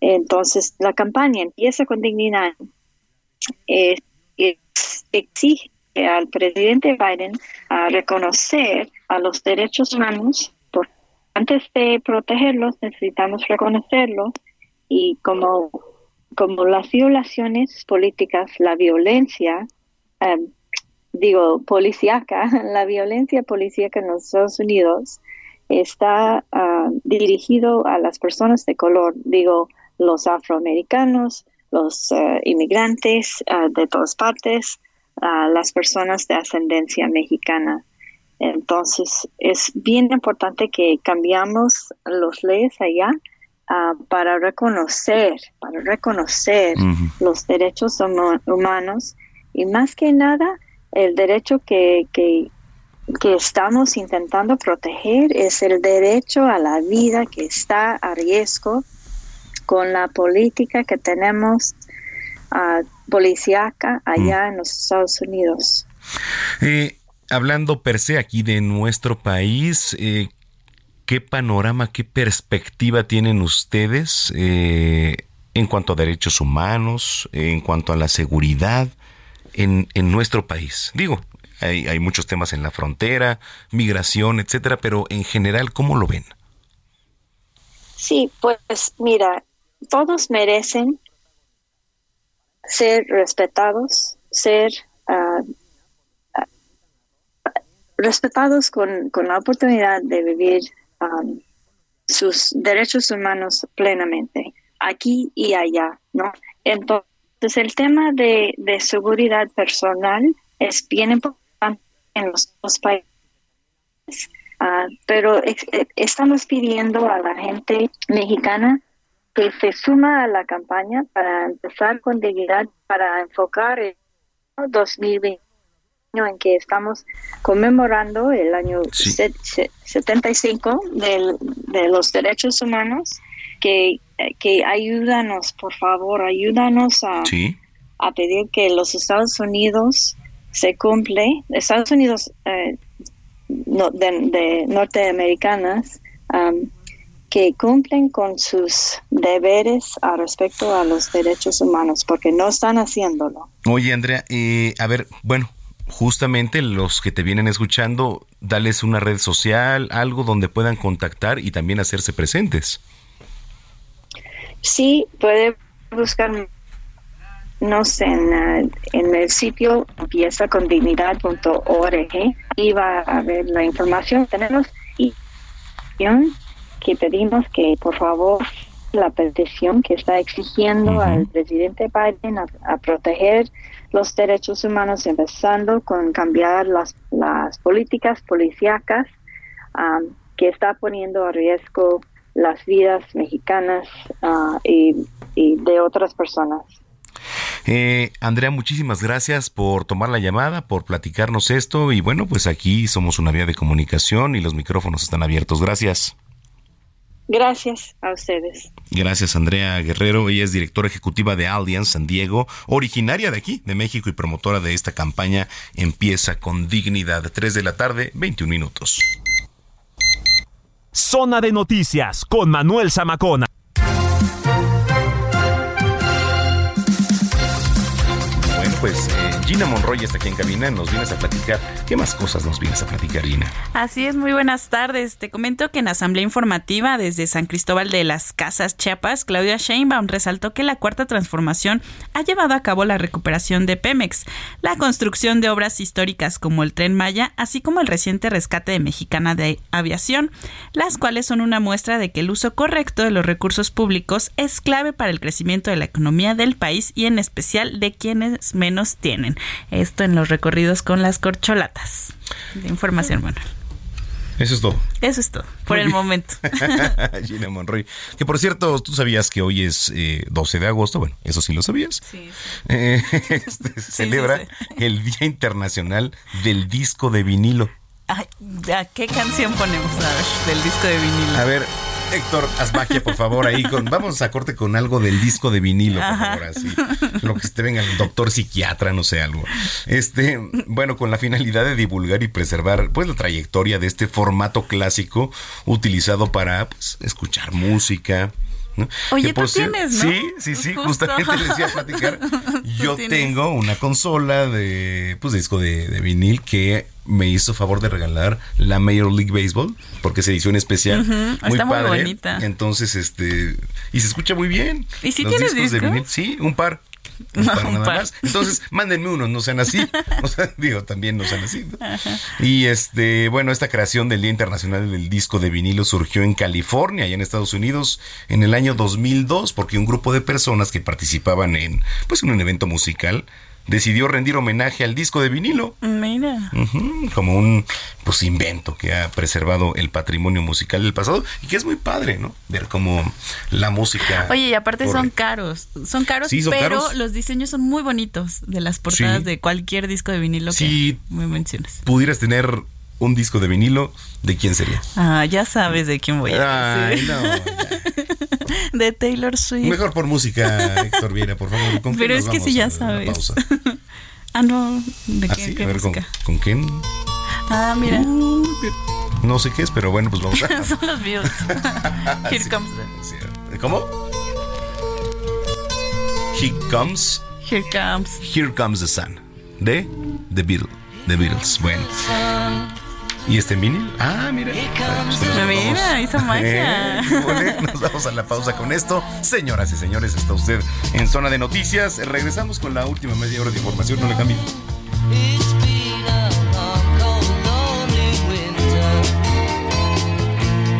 Entonces, la campaña empieza con dignidad. Eh, exige al presidente Biden a reconocer a los derechos humanos. Porque antes de protegerlos, necesitamos reconocerlos. Y como como las violaciones políticas, la violencia, em, digo, policíaca, la violencia policíaca en los Estados Unidos está uh, dirigido a las personas de color, digo, los afroamericanos, los eh, inmigrantes ah, de todas partes, las personas de ascendencia mexicana. Entonces, es bien importante que cambiamos los leyes allá Ah, para reconocer, para reconocer los derechos humanos y más que nada el derecho que, que, estamos intentando proteger es el derecho a la vida que está a riesgo con la política que tenemos uh, policíaca allá en los Estados Unidos. Eh, hablando per se aquí de nuestro país, eh, ¿qué panorama, qué perspectiva tienen ustedes eh, en cuanto a derechos humanos, en cuanto a la seguridad en, nuestro país? Digo, hay, hay, muchos temas en la frontera, migración, etcétera, pero en general, ¿cómo lo ven? Sí, pues mira, todos merecen ser respetados, ser ah, ah, respetados con, con, la oportunidad de vivir Um, sus derechos humanos plenamente, aquí y allá, ¿no? Entonces, el tema de, seguridad personal es bien importante en los dos países, ah, pero estamos pidiendo a la gente mexicana que se suma a la campaña para empezar con dignidad, para enfocar el 2020 en que estamos conmemorando el año 75 de los derechos humanos, que, que ayúdanos, por favor, ayúdanos a, a pedir que los Estados Unidos se cumple, Estados Unidos eh, de, norteamericanas, que cumplen con sus deberes a respecto a los derechos humanos, porque no están haciéndolo. Oye, Andrea, eh, a ver, bueno, justamente los que te vienen escuchando, dales una red social, algo donde puedan contactar y también hacerse presentes. Sí, puede buscar no sé, en, el sitio empieza con dignidad.org y va a ver la información. Tenemos y que pedimos que por favor la petición que está exigiendo al presidente Biden a, proteger los derechos humanos, empezando con cambiar las, las políticas policíacas que está poniendo a riesgo las vidas mexicanas uh, y, de otras personas. Eh, Andrea, muchísimas gracias por tomar la llamada, por platicarnos esto y bueno, pues aquí somos una vía de comunicación y los micrófonos están abiertos. Gracias. Gracias a ustedes. Gracias, Andrea Guerrero. Ella es directora ejecutiva de Allianz San Diego, originaria de aquí, de México y promotora de esta campaña Empieza con Dignidad. 3 de la tarde, 21 minutos. Zona de Noticias con Manuel Zamacona. Gina Monroy está aquí en cabina, nos vienes a platicar. ¿Qué más cosas nos vienes a platicar, Gina? Así es, muy buenas tardes. Te comento que en Asamblea Informativa desde San Cristóbal de las Casas Chiapas, Claudia Sheinbaum resaltó que la Cuarta Transformación ha llevado a cabo la recuperación de Pemex, la construcción de obras históricas como el Tren Maya, así como el reciente rescate de Mexicana de Aviación, las cuales son una muestra de que el uso correcto de los recursos públicos es clave para el crecimiento de la economía del país y en especial de quienes menos tienen. Esto en los recorridos con las corcholatas. De información, Manuel. Eso es todo. Eso es todo, por Muy el bien. momento. Gina Monroy. Que por cierto, tú sabías que hoy es eh, 12 de agosto. Bueno, eso sí lo sabías. Sí, Eh, este, se celebra el Día Internacional del Disco de Vinilo. ¿A qué canción ponemos a ver, del disco de vinilo? A ver, Héctor, haz magia, por favor, ahí con. Vamos a corte con algo del disco de vinilo, por Ajá. favor, así. Lo que te venga el doctor psiquiatra, no sé, algo. Este, bueno, con la finalidad de divulgar y preservar, pues, la trayectoria de este formato clásico utilizado para, pues, escuchar música. ¿No? Oye, Que tú tienes, ¿no? Sí, sí, sí, Justo. justamente les iba a platicar. Yo tienes. tengo una consola de, pues, disco de, de vinil que me hizo favor de regalar la Major League Baseball, porque es edición especial. Ujú, está muy bonita. Entonces, este, y se escucha muy bien. ¿Y si Los tienes discos de vinil, sí, un par. Un par Un nada par. más. Entonces, mándenme unos, no sean así. O sea, digo, también no sean así. ¿no? Y este, bueno, esta creación del Día Internacional del Disco de Vinilo surgió en California, allá en Estados Unidos, en el año 2002, porque un grupo de personas que participaban en, pues, en un evento musical decidió rendir homenaje al disco de vinilo. Mira. Como un pues invento que ha preservado el patrimonio musical del pasado y que es muy padre, ¿no? Ver cómo la música. Oye, y aparte corre. son caros. Son caros, Sí, son pero caros. los diseños son muy bonitos de las portadas Sí. de cualquier disco de vinilo Sí. que me menciones. pudieras tener un disco de vinilo, ¿de quién sería? Ah, ya sabes de quién voy a Ay, decir. no. De Taylor Swift. Mejor por música, Héctor Viera, por favor. ¿Con Pero es que sí ya sabes. pausa? ah, no. ¿De ¿Ah, qué, sí? qué A ver, ¿con, música? ¿con quién? Ah, mira. No sé qué es, pero bueno, pues vamos a... Son los Beatles. Here comes the- ¿Cómo? Here comes, Here comes. Here comes the sun. De The Beatles. The Beatles. Bueno. ¿Y este vinil? Ah, mira. Nos Mira, vamos. hizo magia. Eh, nos vamos a la pausa con esto. Señoras y señores, está usted en zona de noticias. Regresamos con la última media hora de información. No le cambie.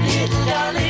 Little darling,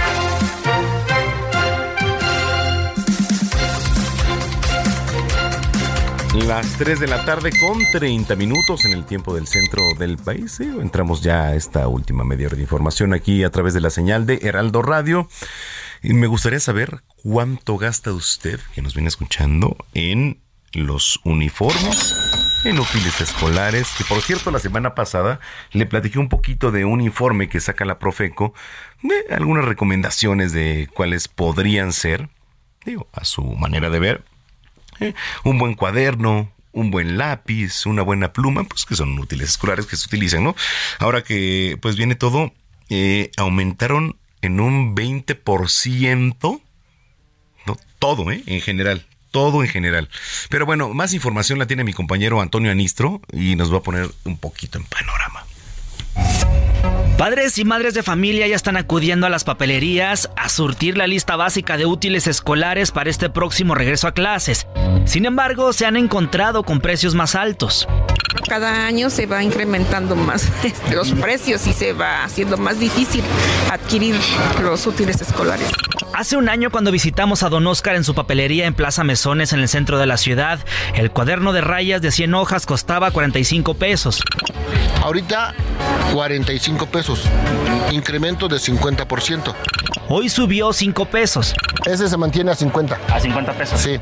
Las 3 de la tarde con 30 minutos en el tiempo del centro del país. Entramos ya a esta última media hora de información aquí a través de la señal de Heraldo Radio. Me gustaría saber cuánto gasta usted, que nos viene escuchando, en los uniformes en útiles escolares, que por cierto la semana pasada le platiqué un poquito de un informe que saca la Profeco, de algunas recomendaciones de cuáles podrían ser, digo, a su manera de ver, un buen cuaderno, un buen lápiz, una buena pluma, pues que son útiles escolares que se utilizan, ¿no? Ahora que pues viene todo, eh, aumentaron en un 20%, ¿no? Todo, ¿eh? En general, todo en general. Pero bueno, más información la tiene mi compañero Antonio Anistro y nos va a poner un poquito en panorama. Padres y madres de familia ya están acudiendo a las papelerías a surtir la lista básica de útiles escolares para este próximo regreso a clases. Sin embargo, se han encontrado con precios más altos. Cada año se va incrementando más este, los precios y se va haciendo más difícil adquirir los útiles escolares. Hace un año cuando visitamos a Don Oscar en su papelería en Plaza Mesones en el centro de la ciudad, el cuaderno de rayas de 100 hojas costaba 45 pesos. Ahorita 45 pesos, incremento de 50%. Hoy subió 5 pesos. Ese se mantiene a 50. A 50 pesos. Sí.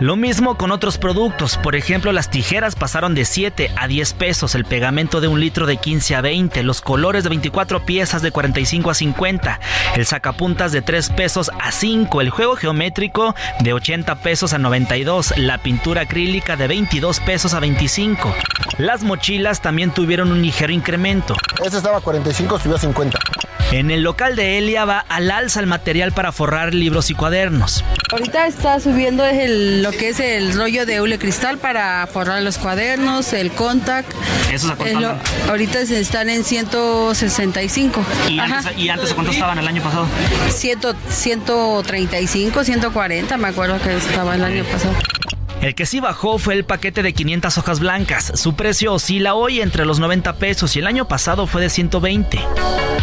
Lo mismo con otros productos, por ejemplo las tijeras pasaron de 7 a 10 pesos, el pegamento de un litro de 15 a 20, los colores de 24 piezas de 45 a 50, el sacapuntas de 3 pesos a 5, el juego geométrico de 80 pesos a 92, la pintura acrílica de 22 pesos a 25. Las mochilas también tuvieron un ligero incremento. Ese estaba a 45, subió a 50. En el local de Elia va al alza el material para forrar libros y cuadernos. Ahorita está subiendo el, lo que es el rollo de hule cristal para forrar los cuadernos, el contact. ¿Esos a andan? ahorita están en 165. ¿Y antes, ¿Y antes cuánto estaban el año pasado? 100, 135, 140, me acuerdo que estaba el año pasado. El que sí bajó fue el paquete de 500 hojas blancas. Su precio oscila hoy entre los 90 pesos y el año pasado fue de 120.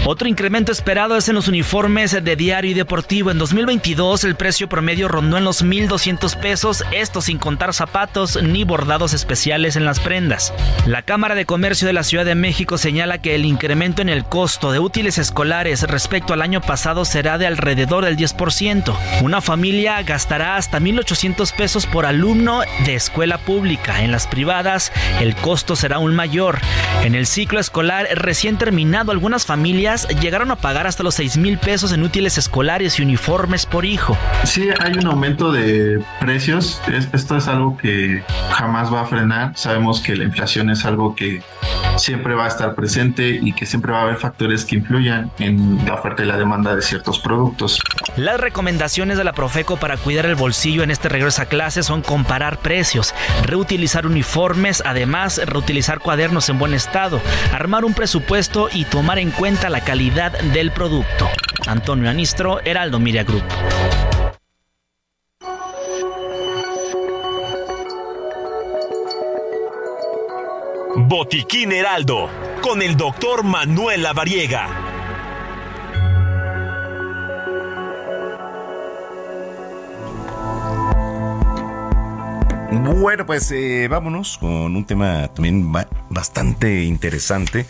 Otro incremento esperado es en los uniformes de diario y deportivo. En 2022 el precio promedio rondó en los 1.200 pesos, esto sin contar zapatos ni bordados especiales en las prendas. La Cámara de Comercio de la Ciudad de México señala que el incremento en el costo de útiles escolares respecto al año pasado será de alrededor del 10%. Una familia gastará hasta 1.800 pesos por alumno de escuela pública. En las privadas el costo será aún mayor. En el ciclo escolar recién terminado algunas familias llegaron a pagar hasta los 6 mil pesos en útiles escolares y uniformes por hijo. Sí, hay un aumento de precios. Es- esto es algo que jamás va a frenar. Sabemos que la inflación es algo que siempre va a estar presente y que siempre va a haber factores que influyan en la oferta y la demanda de ciertos productos. Las recomendaciones de la Profeco para cuidar el bolsillo en este regreso a clases son comparar precios, reutilizar uniformes, además reutilizar cuadernos en buen estado, armar un presupuesto y tomar en cuenta la calidad del producto. Antonio Anistro, Heraldo Miria Group. Botiquín Heraldo, con el doctor Manuel Lavariega. Bueno, pues eh, vámonos con un tema también ba- bastante interesante.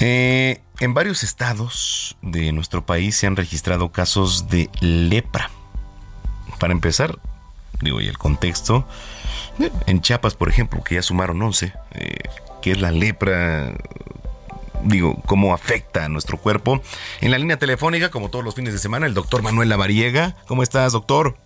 Eh, en varios estados de nuestro país se han registrado casos de lepra. Para empezar, digo, y el contexto, en Chiapas, por ejemplo, que ya sumaron 11, eh, que es la lepra, digo, cómo afecta a nuestro cuerpo. En la línea telefónica, como todos los fines de semana, el doctor Manuel Lavariega. ¿Cómo estás, doctor?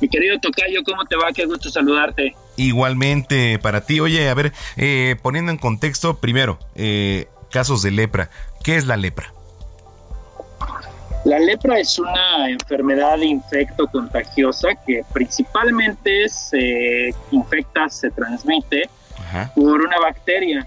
Mi querido Tocayo, ¿cómo te va? Qué gusto saludarte. Igualmente para ti. Oye, a ver, eh, poniendo en contexto, primero, eh, casos de lepra. ¿Qué es la lepra? La lepra es una enfermedad infecto contagiosa que principalmente se infecta, se transmite por una bacteria.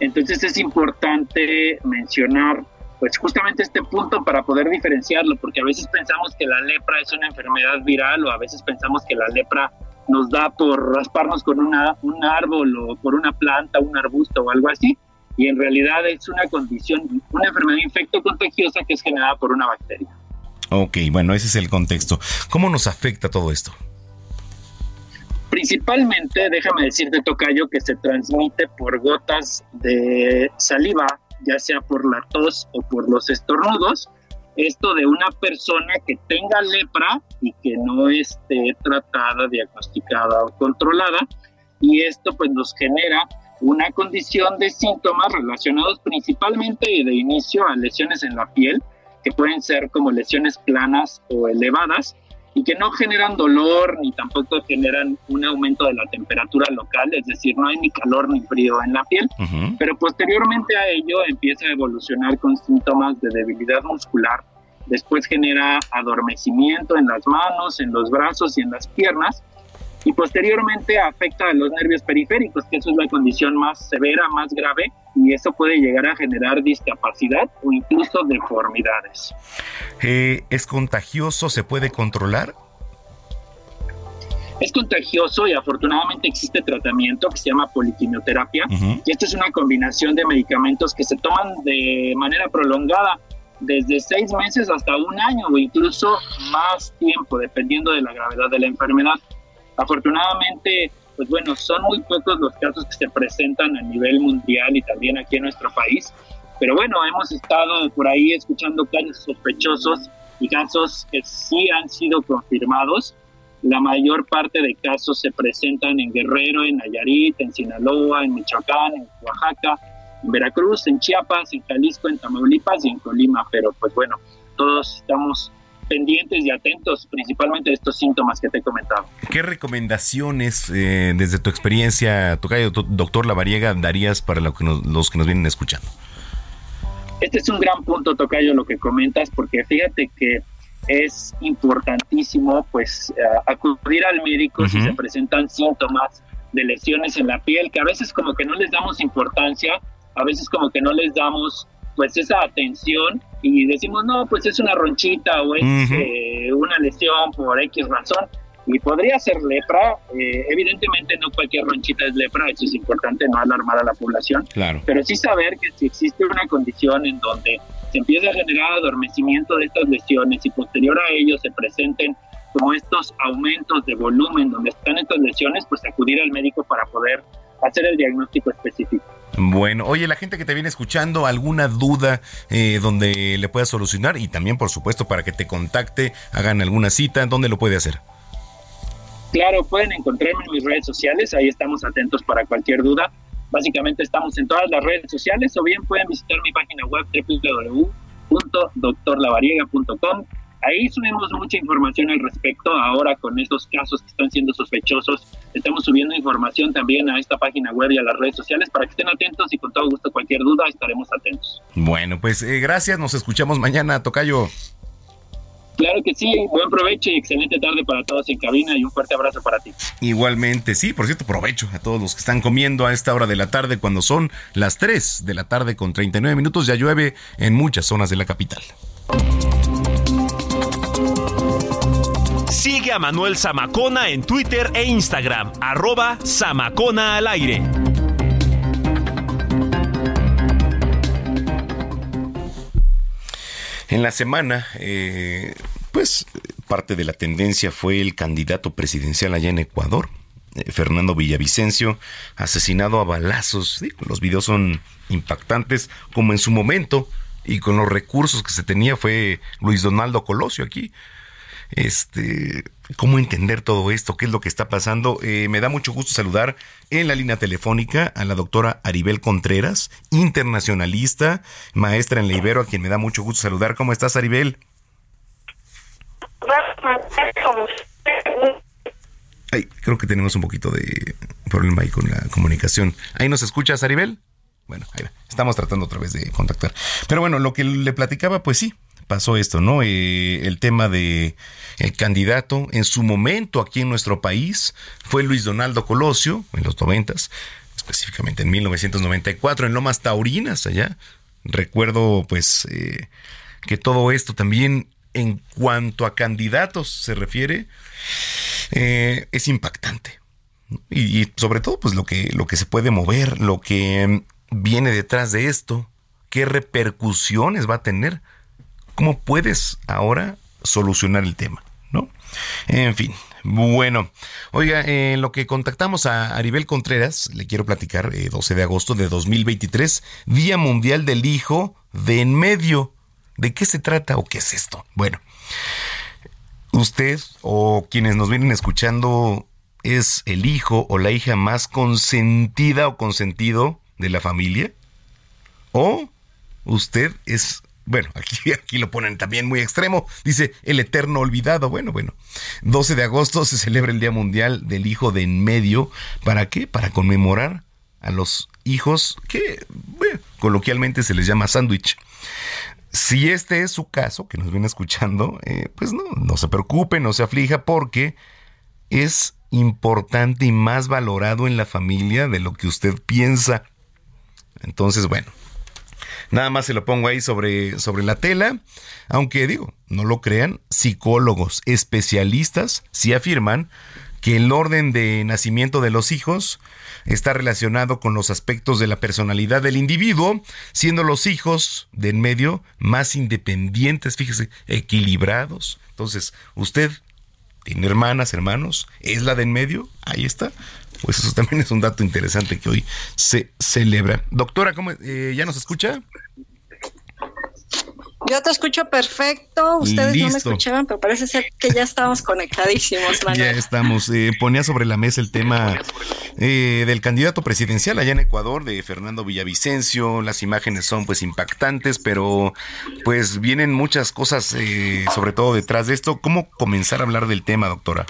Entonces es importante mencionar pues justamente este punto para poder diferenciarlo, porque a veces pensamos que la lepra es una enfermedad viral o a veces pensamos que la lepra nos da por rasparnos con una, un árbol o por una planta, un arbusto o algo así, y en realidad es una condición, una enfermedad infecto contagiosa que es generada por una bacteria. Ok, bueno, ese es el contexto. ¿Cómo nos afecta todo esto? Principalmente, déjame decirte, Tocayo, que se transmite por gotas de saliva, ya sea por la tos o por los estornudos. Esto de una persona que tenga lepra y que no esté tratada, diagnosticada o controlada. y esto pues nos genera una condición de síntomas relacionados principalmente de inicio a lesiones en la piel, que pueden ser como lesiones planas o elevadas y que no generan dolor ni tampoco generan un aumento de la temperatura local, es decir, no hay ni calor ni frío en la piel, pero posteriormente a ello empieza a evolucionar con síntomas de debilidad muscular, después genera adormecimiento en las manos, en los brazos y en las piernas, y posteriormente afecta a los nervios periféricos, que eso es la condición más severa, más grave, y eso puede llegar a generar discapacidad o incluso deformidades. Eh, ¿Es contagioso? ¿Se puede controlar? Es contagioso y afortunadamente existe tratamiento que se llama poliquimioterapia. Y esto es una combinación de medicamentos que se toman de manera prolongada, desde seis meses hasta un año o incluso más tiempo, dependiendo de la gravedad de la enfermedad. Afortunadamente, pues bueno, son muy pocos los casos que se presentan a nivel mundial y también aquí en nuestro país. Pero bueno, hemos estado por ahí escuchando casos sospechosos y casos que sí han sido confirmados. La mayor parte de casos se presentan en Guerrero, en Nayarit, en Sinaloa, en Michoacán, en Oaxaca, en Veracruz, en Chiapas, en Jalisco, en Tamaulipas y en Colima. Pero pues bueno, todos estamos pendientes y atentos principalmente de estos síntomas que te he comentado. ¿Qué recomendaciones eh, desde tu experiencia, Tocayo, doctor Lavariega, darías para lo que los que nos vienen escuchando? Este es un gran punto, Tocayo, lo que comentas, porque fíjate que es importantísimo pues eh, acudir al médico si se presentan síntomas de lesiones en la piel, que a veces como que no les damos importancia, a veces como que no les damos pues esa atención y decimos, no, pues es una ronchita o es eh, una lesión por X razón. Y podría ser lepra, eh, evidentemente no cualquier ronchita es lepra, eso es importante, no alarmar a la población, claro. pero sí saber que si existe una condición en donde se empieza a generar adormecimiento de estas lesiones y posterior a ello se presenten como estos aumentos de volumen donde están estas lesiones, pues acudir al médico para poder hacer el diagnóstico específico. Bueno, oye, la gente que te viene escuchando, alguna duda eh, donde le puedas solucionar y también, por supuesto, para que te contacte, hagan alguna cita, ¿dónde lo puede hacer? Claro, pueden encontrarme en mis redes sociales, ahí estamos atentos para cualquier duda. Básicamente estamos en todas las redes sociales o bien pueden visitar mi página web www.doctorlavariega.com Ahí subimos mucha información al respecto. Ahora con estos casos que están siendo sospechosos, estamos subiendo información también a esta página web y a las redes sociales para que estén atentos y con todo gusto cualquier duda estaremos atentos. Bueno, pues eh, gracias. Nos escuchamos mañana, Tocayo. Claro que sí, buen provecho y excelente tarde para todos en cabina y un fuerte abrazo para ti. Igualmente, sí, por cierto, provecho a todos los que están comiendo a esta hora de la tarde cuando son las 3 de la tarde con 39 minutos, ya llueve en muchas zonas de la capital. Sigue a Manuel Zamacona en Twitter e Instagram, arroba Zamacona al aire. En la semana, eh, pues parte de la tendencia fue el candidato presidencial allá en Ecuador, eh, Fernando Villavicencio, asesinado a balazos. los videos son impactantes, como en su momento y con los recursos que se tenía fue Luis Donaldo Colosio aquí este, cómo entender todo esto, qué es lo que está pasando. Eh, me da mucho gusto saludar en la línea telefónica a la doctora Aribel Contreras, internacionalista, maestra en la Ibero, a quien me da mucho gusto saludar. ¿Cómo estás, Aribel? Ay, creo que tenemos un poquito de problema ahí con la comunicación. ¿Ahí nos escuchas, Aribel? Bueno, ahí va. Estamos tratando otra vez de contactar. Pero bueno, lo que le platicaba, pues sí, pasó esto, ¿no? Eh, el tema de el candidato en su momento aquí en nuestro país fue Luis Donaldo Colosio en los noventas, específicamente en 1994 en Lomas Taurinas allá. Recuerdo pues eh, que todo esto también en cuanto a candidatos se refiere eh, es impactante y, y, sobre todo pues lo que lo que se puede mover, lo que viene detrás de esto, qué repercusiones va a tener ¿Cómo puedes ahora solucionar el tema? ¿No? En fin, bueno, oiga, en lo que contactamos a Aribel Contreras, le quiero platicar, 12 eh, de agosto de 2023, Día Mundial del Hijo de en medio. ¿De qué se trata o qué es esto? Bueno, usted o quienes nos vienen escuchando es el hijo o la hija más consentida o consentido de la familia? ¿O usted es bueno, aquí, lo ponen también muy extremo. Dice el eterno olvidado. Bueno, bueno. 12 de agosto se celebra el Día Mundial del Hijo de en medio. ¿Para qué? Para conmemorar a los hijos que coloquialmente se les llama sándwich. Si este es su caso, que nos viene escuchando, eh, pues no, no se preocupe, no se aflija, porque es importante y más valorado en la familia de lo que usted piensa. Entonces, bueno, Nada más se lo pongo ahí sobre, sobre la tela. Aunque digo, no lo crean, psicólogos especialistas sí afirman que el orden de nacimiento de los hijos está relacionado con los aspectos de la personalidad del individuo, siendo los hijos de en medio más independientes, fíjese, equilibrados. Entonces, usted tiene hermanas, hermanos, es la de en medio, ahí está. Pues eso también es un dato interesante que hoy se celebra. Doctora, ¿cómo, eh, ¿ya nos escucha? Yo te escucho perfecto. Ustedes no me escuchaban, pero parece ser que ya estamos conectadísimos, Manuel. Ya estamos. Eh, ponía sobre la mesa el tema eh, del candidato presidencial allá en Ecuador, de Fernando Villavicencio. Las imágenes son pues impactantes, pero pues vienen muchas cosas, sobre todo detrás de esto. ¿Cómo comenzar a hablar del tema, doctora?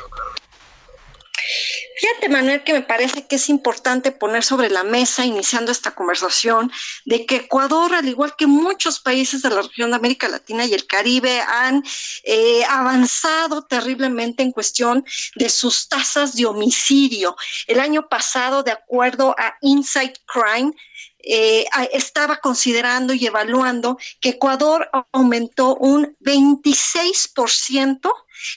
Fíjate, Manuel, que me parece que es importante poner sobre la mesa, iniciando esta conversación, de que Ecuador, al igual que muchos países de la región de América Latina y el Caribe, han eh, avanzado terriblemente en cuestión de sus tasas de homicidio. El año pasado, de acuerdo a Insight Crime, eh, estaba considerando y evaluando que Ecuador aumentó un 26%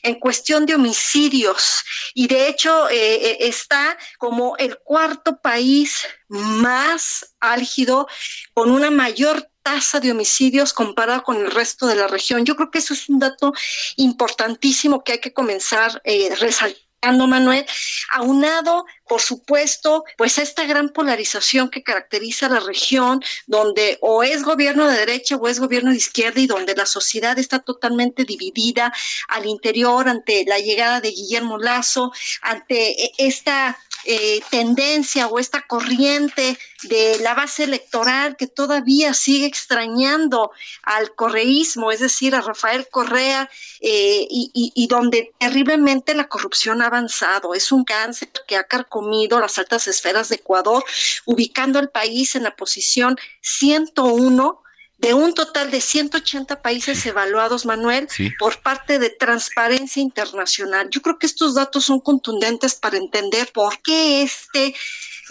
en cuestión de homicidios y de hecho eh, eh, está como el cuarto país más álgido con una mayor tasa de homicidios comparado con el resto de la región. Yo creo que eso es un dato importantísimo que hay que comenzar eh, resaltando Manuel, aunado, por supuesto, pues a esta gran polarización que caracteriza la región, donde o es gobierno de derecha o es gobierno de izquierda y donde la sociedad está totalmente dividida al interior ante la llegada de Guillermo Lazo, ante e, esta eh, tendencia o esta corriente de la base electoral que todavía sigue extrañando al correísmo, es decir, a Rafael Correa, eh, y, donde terriblemente la corrupción ha avanzado. Es un cáncer que ha carcomido las altas esferas de Ecuador, ubicando al país en la posición 101 de un total de 180 países evaluados, Manuel, por parte de Transparencia Internacional. Yo creo que estos datos son contundentes para entender por qué este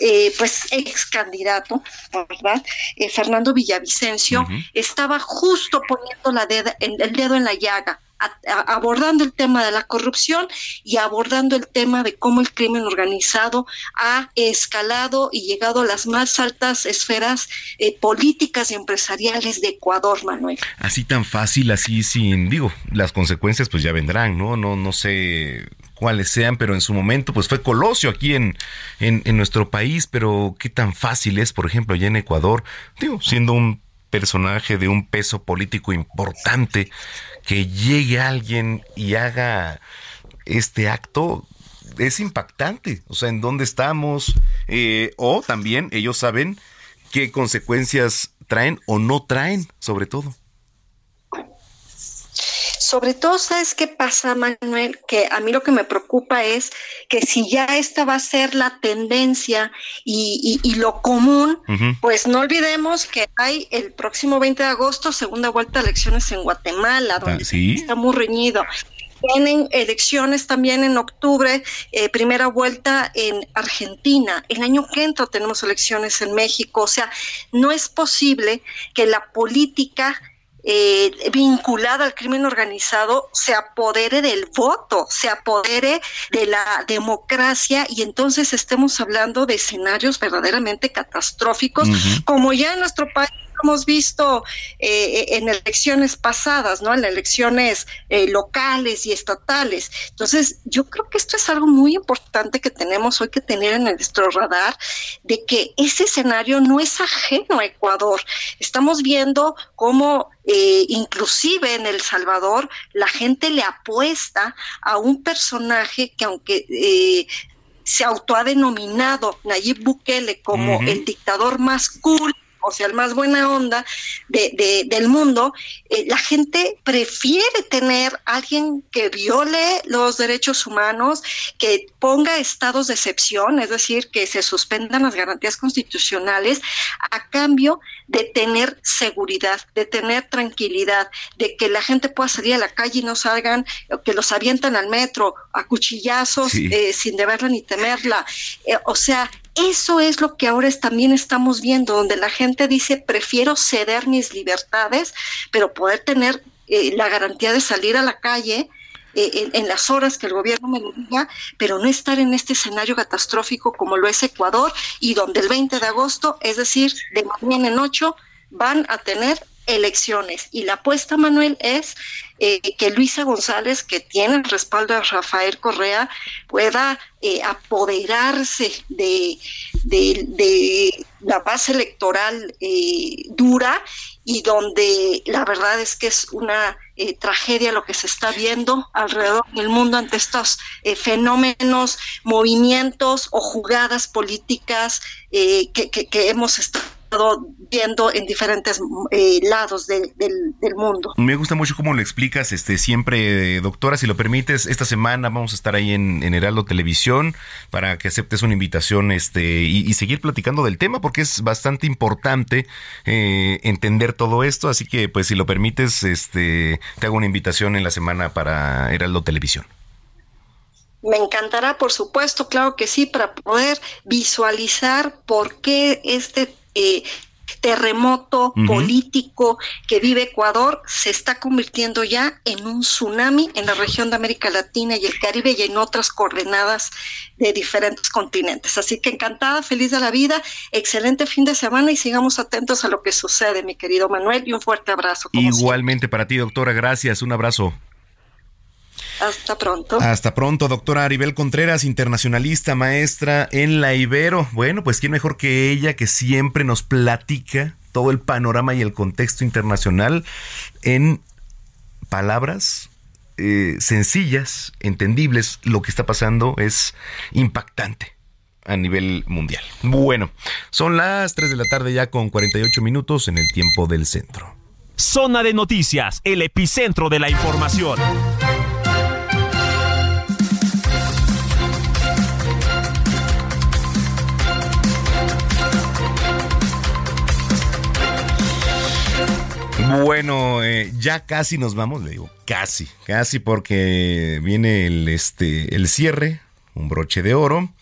eh, pues ex candidato, ¿verdad? Eh, Fernando Villavicencio, estaba justo poniendo la el dedo en la llaga abordando el tema de la corrupción y abordando el tema de cómo el crimen organizado ha escalado y llegado a las más altas esferas eh, políticas y empresariales de Ecuador, Manuel. Así tan fácil, así sin, digo, las consecuencias pues ya vendrán, ¿no? No, no sé cuáles sean, pero en su momento pues fue colosio aquí en, en, en nuestro país, pero qué tan fácil es, por ejemplo, allá en Ecuador, digo, siendo un personaje de un peso político importante, que llegue alguien y haga este acto es impactante. O sea, en dónde estamos. Eh, o también ellos saben qué consecuencias traen o no traen, sobre todo. Sobre todo, ¿sabes qué pasa, Manuel? Que a mí lo que me preocupa es que si ya esta va a ser la tendencia y, lo común, pues no olvidemos que hay el próximo 20 de agosto segunda vuelta de elecciones en Guatemala, donde ah, está muy reñido. Tienen elecciones también en octubre, eh, primera vuelta en Argentina. El año que entra tenemos elecciones en México. O sea, no es posible que la política eh, vinculada al crimen organizado se apodere del voto, se apodere de la democracia y entonces estemos hablando de escenarios verdaderamente catastróficos, como ya en nuestro país hemos visto eh, en elecciones pasadas, ¿no? En elecciones eh, locales y estatales. Entonces, yo creo que esto es algo muy importante que tenemos hoy que tener en nuestro radar, de que ese escenario no es ajeno a Ecuador. Estamos viendo cómo eh, inclusive en El Salvador la gente le apuesta a un personaje que aunque se auto ha denominado Nayib Bukele como el dictador más cool o sea, el más buena onda de, del mundo, eh, la gente prefiere tener alguien que viole los derechos humanos, que ponga estados de excepción, es decir, que se suspendan las garantías constitucionales a cambio de tener seguridad, de tener tranquilidad, de que la gente pueda salir a la calle y no salgan, que los avientan al metro a cuchillazos eh, sin deberla ni temerla. Eh, o sea, eso es lo que ahora también estamos viendo, donde la gente dice, prefiero ceder mis libertades, pero poder tener eh, la garantía de salir a la calle eh, en, las horas que el gobierno me diga, pero no estar en este escenario catastrófico como lo es Ecuador y donde el 20 de agosto, es decir, de mañana en ocho, van a tener elecciones. Y la apuesta, Manuel, es eh, que Luisa González, que tiene el respaldo de Rafael Correa, pueda eh, apoderarse de, de, la base electoral eh, dura y donde la verdad es que es una tragedia lo que se está viendo alrededor del mundo ante estos fenómenos, movimientos o jugadas políticas que, que hemos estado viendo en diferentes eh, lados del, mundo. Me gusta mucho cómo lo explicas, este siempre, doctora, si lo permites, esta semana vamos a estar ahí en, Heraldo Televisión para que aceptes una invitación este y, seguir platicando del tema, porque es bastante importante eh, entender todo esto, así que pues si lo permites, este te hago una invitación en la semana para Heraldo Televisión. Me encantará, por supuesto, claro que sí, para poder visualizar por qué este eh, terremoto político que vive Ecuador se está convirtiendo ya en un tsunami en la región de América Latina y el Caribe y en otras coordenadas de diferentes continentes. Así que encantada, feliz de la vida, excelente fin de semana y sigamos atentos a lo que sucede, mi querido Manuel, y un fuerte abrazo. Igualmente para ti, doctora, gracias, un abrazo. Hasta pronto. Hasta pronto, doctora Aribel Contreras, internacionalista, maestra en la Ibero. Bueno, pues quién mejor que ella que siempre nos platica todo el panorama y el contexto internacional en palabras eh, sencillas, entendibles. Lo que está pasando es impactante a nivel mundial. Bueno, son las 3 de la tarde ya con 48 minutos en el tiempo del centro. Zona de noticias, el epicentro de la información. Bueno, eh, ya casi nos vamos, le digo, casi, casi porque viene el, este, el cierre, un broche de oro.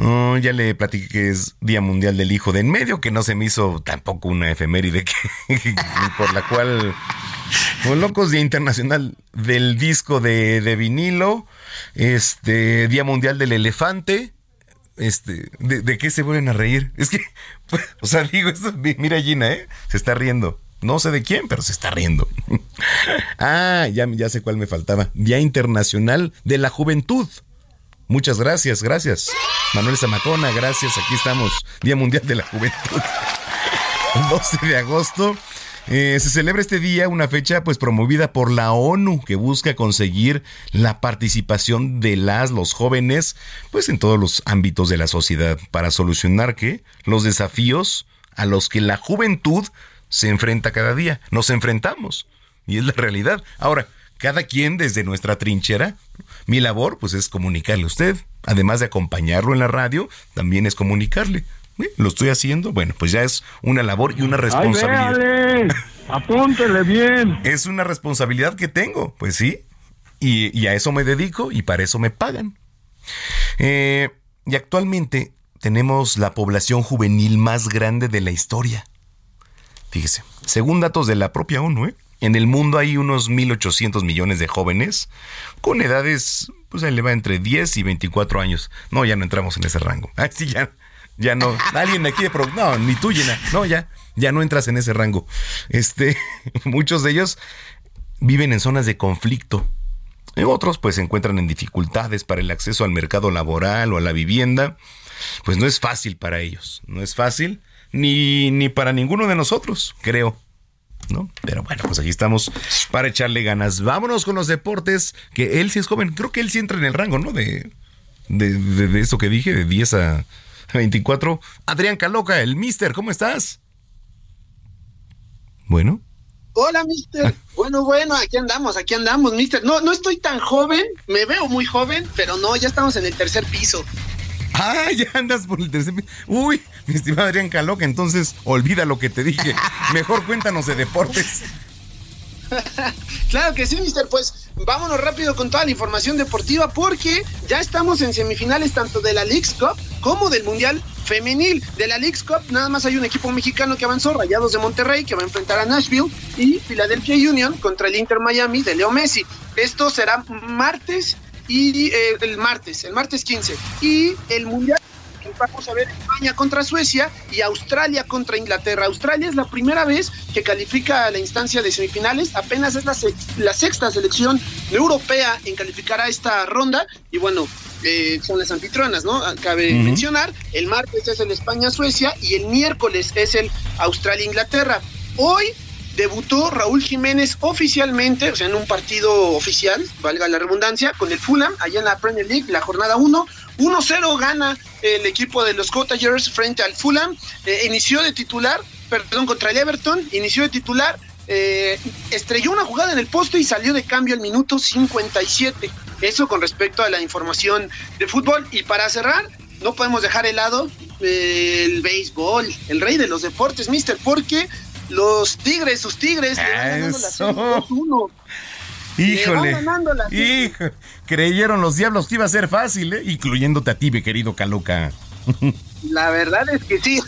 Oh, ya le platiqué que es Día Mundial del Hijo de en medio, que no se me hizo tampoco una efeméride que, por la cual, con locos, Día Internacional del Disco de, de vinilo, este, Día Mundial del Elefante, este, ¿de, ¿de, qué se vuelven a reír? Es que, o sea, digo, mira Gina, ¿eh? Se está riendo. No sé de quién, pero se está riendo. ah, ya, ya sé cuál me faltaba. Día Internacional de la Juventud. Muchas gracias, gracias. Manuel Zamacona, gracias. Aquí estamos. Día Mundial de la Juventud. El 12 de agosto. Eh, se celebra este día una fecha pues promovida por la ONU que busca conseguir la participación de las los jóvenes pues en todos los ámbitos de la sociedad para solucionar que los desafíos a los que la juventud se enfrenta cada día. Nos enfrentamos. Y es la realidad. Ahora, cada quien desde nuestra trinchera, mi labor pues es comunicarle a usted. Además de acompañarlo en la radio, también es comunicarle. ¿Lo estoy haciendo? Bueno, pues ya es una labor y una responsabilidad. apúntele bien. Es una responsabilidad que tengo, pues sí. Y, a eso me dedico y para eso me pagan. Eh, y actualmente tenemos la población juvenil más grande de la historia. Fíjese, según datos de la propia ONU, ¿eh? en el mundo hay unos 1.800 millones de jóvenes con edades, pues ahí le va entre 10 y 24 años. No, ya no entramos en ese rango. Ah, sí, ya, ya no. Alguien aquí de... Pro, no, ni tú, Llena. No, ya, ya no entras en ese rango. Este, muchos de ellos viven en zonas de conflicto. Y otros pues se encuentran en dificultades para el acceso al mercado laboral o a la vivienda. Pues no es fácil para ellos. No es fácil ni, ni para ninguno de nosotros, creo. ¿No? Pero bueno, pues aquí estamos para echarle ganas. Vámonos con los deportes, que él sí es joven. Creo que él sí entra en el rango, ¿no? De, de, de, de esto que dije, de 10 a 24. Adrián Caloca, el mister, ¿cómo estás? Bueno. Hola, mister. Bueno, bueno, aquí andamos, aquí andamos, mister. No, no estoy tan joven, me veo muy joven, pero no, ya estamos en el tercer piso. Ah, ya andas por el tercer piso. Uy, mi estimado Adrián Caloca, entonces olvida lo que te dije. Mejor cuéntanos de deportes. claro que sí, mister. Pues vámonos rápido con toda la información deportiva porque ya estamos en semifinales tanto de la League's Cup como del Mundial Femenil. De la League's Cup nada más hay un equipo mexicano que avanzó, Rayados de Monterrey, que va a enfrentar a Nashville y Philadelphia Union contra el Inter Miami de Leo Messi. Esto será martes y eh, el martes, el martes 15. Y el Mundial vamos a ver España contra Suecia y Australia contra Inglaterra. Australia es la primera vez que califica a la instancia de semifinales, apenas es la, la sexta selección europea en calificar a esta ronda y bueno, eh, son las anfitrionas, ¿no? Cabe mencionar, el martes es el España-Suecia y el miércoles es el Australia-Inglaterra. Hoy debutó Raúl Jiménez oficialmente, o sea, en un partido oficial, valga la redundancia, con el Fulham, allá en la Premier League, la jornada 1. 1-0 gana el equipo de los Cottagers frente al Fulham. Eh, inició de titular, perdón, contra el Everton, inició de titular, eh, estrelló una jugada en el poste y salió de cambio al minuto 57. Eso con respecto a la información de fútbol. Y para cerrar, no podemos dejar de lado eh, el béisbol, el rey de los deportes, mister, porque los Tigres, sus Tigres, le van ganando la serie 2-1. Híjole, híjole, creyeron los diablos que iba a ser fácil, ¿eh? incluyéndote a ti, mi querido Caluca. La verdad es que sí.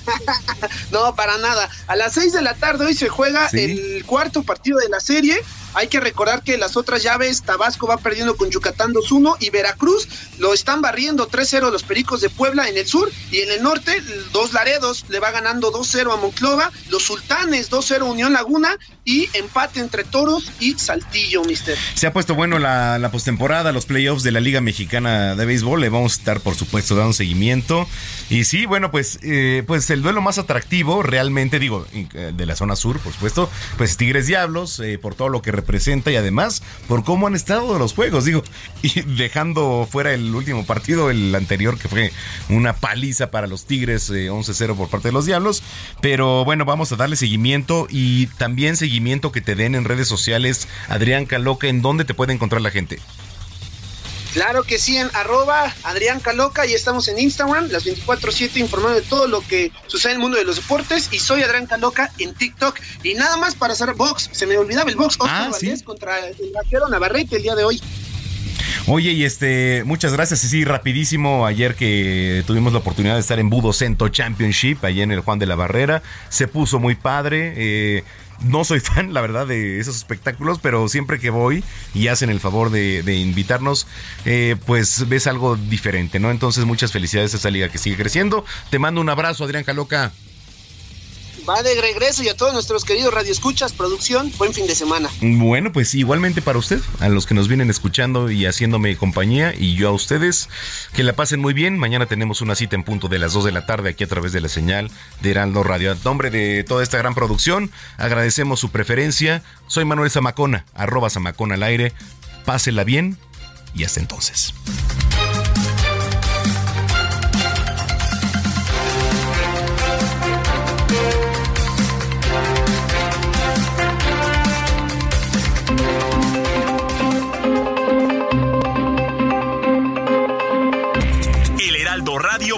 no, para nada. A las 6 de la tarde hoy se juega el cuarto partido de la serie. Hay que recordar que las otras llaves, Tabasco va perdiendo con Yucatán 2-1 y Veracruz lo están barriendo 3-0 los Pericos de Puebla en el sur y en el norte, dos Laredos le va ganando 2-0 a Monclova, los Sultanes 2-0 Unión Laguna y empate entre Toros y Saltillo, mister. Se ha puesto bueno la, la postemporada, los playoffs de la Liga Mexicana de Béisbol, le vamos a estar por supuesto dando seguimiento y sí, bueno, pues, eh, pues el duelo más atractivo realmente, digo, eh, de la zona sur, por supuesto, pues Tigres Diablos, eh, por todo lo que representa y además por cómo han estado los juegos, digo, dejando fuera el último partido, el anterior que fue una paliza para los Tigres, 11-0 por parte de los Diablos, pero bueno, vamos a darle seguimiento y también seguimiento que te den en redes sociales, Adrián Caloca, ¿en dónde te puede encontrar la gente? Claro que sí, en arroba Adrián Caloca y estamos en Instagram, las 24-7 informando de todo lo que sucede en el mundo de los deportes y soy Adrián Caloca en TikTok. Y nada más para hacer box, se me olvidaba el box, Oscar Ah, ¿sí? contra el vaquero Navarrete el día de hoy. Oye, y este, muchas gracias. Y sí, rapidísimo, ayer que tuvimos la oportunidad de estar en Budo Cento Championship, allá en el Juan de la Barrera, se puso muy padre. eh, no soy fan, la verdad, de esos espectáculos, pero siempre que voy y hacen el favor de, de invitarnos, eh, pues ves algo diferente, ¿no? Entonces, muchas felicidades a esta liga que sigue creciendo. Te mando un abrazo, Adrián Caloca. Va de regreso y a todos nuestros queridos radioescuchas, producción, buen fin de semana. Bueno, pues igualmente para usted, a los que nos vienen escuchando y haciéndome compañía, y yo a ustedes, que la pasen muy bien. Mañana tenemos una cita en punto de las 2 de la tarde aquí a través de la señal de Heraldo Radio. A nombre de toda esta gran producción, agradecemos su preferencia. Soy Manuel Zamacona, arroba Zamacona al aire. Pásela bien y hasta entonces.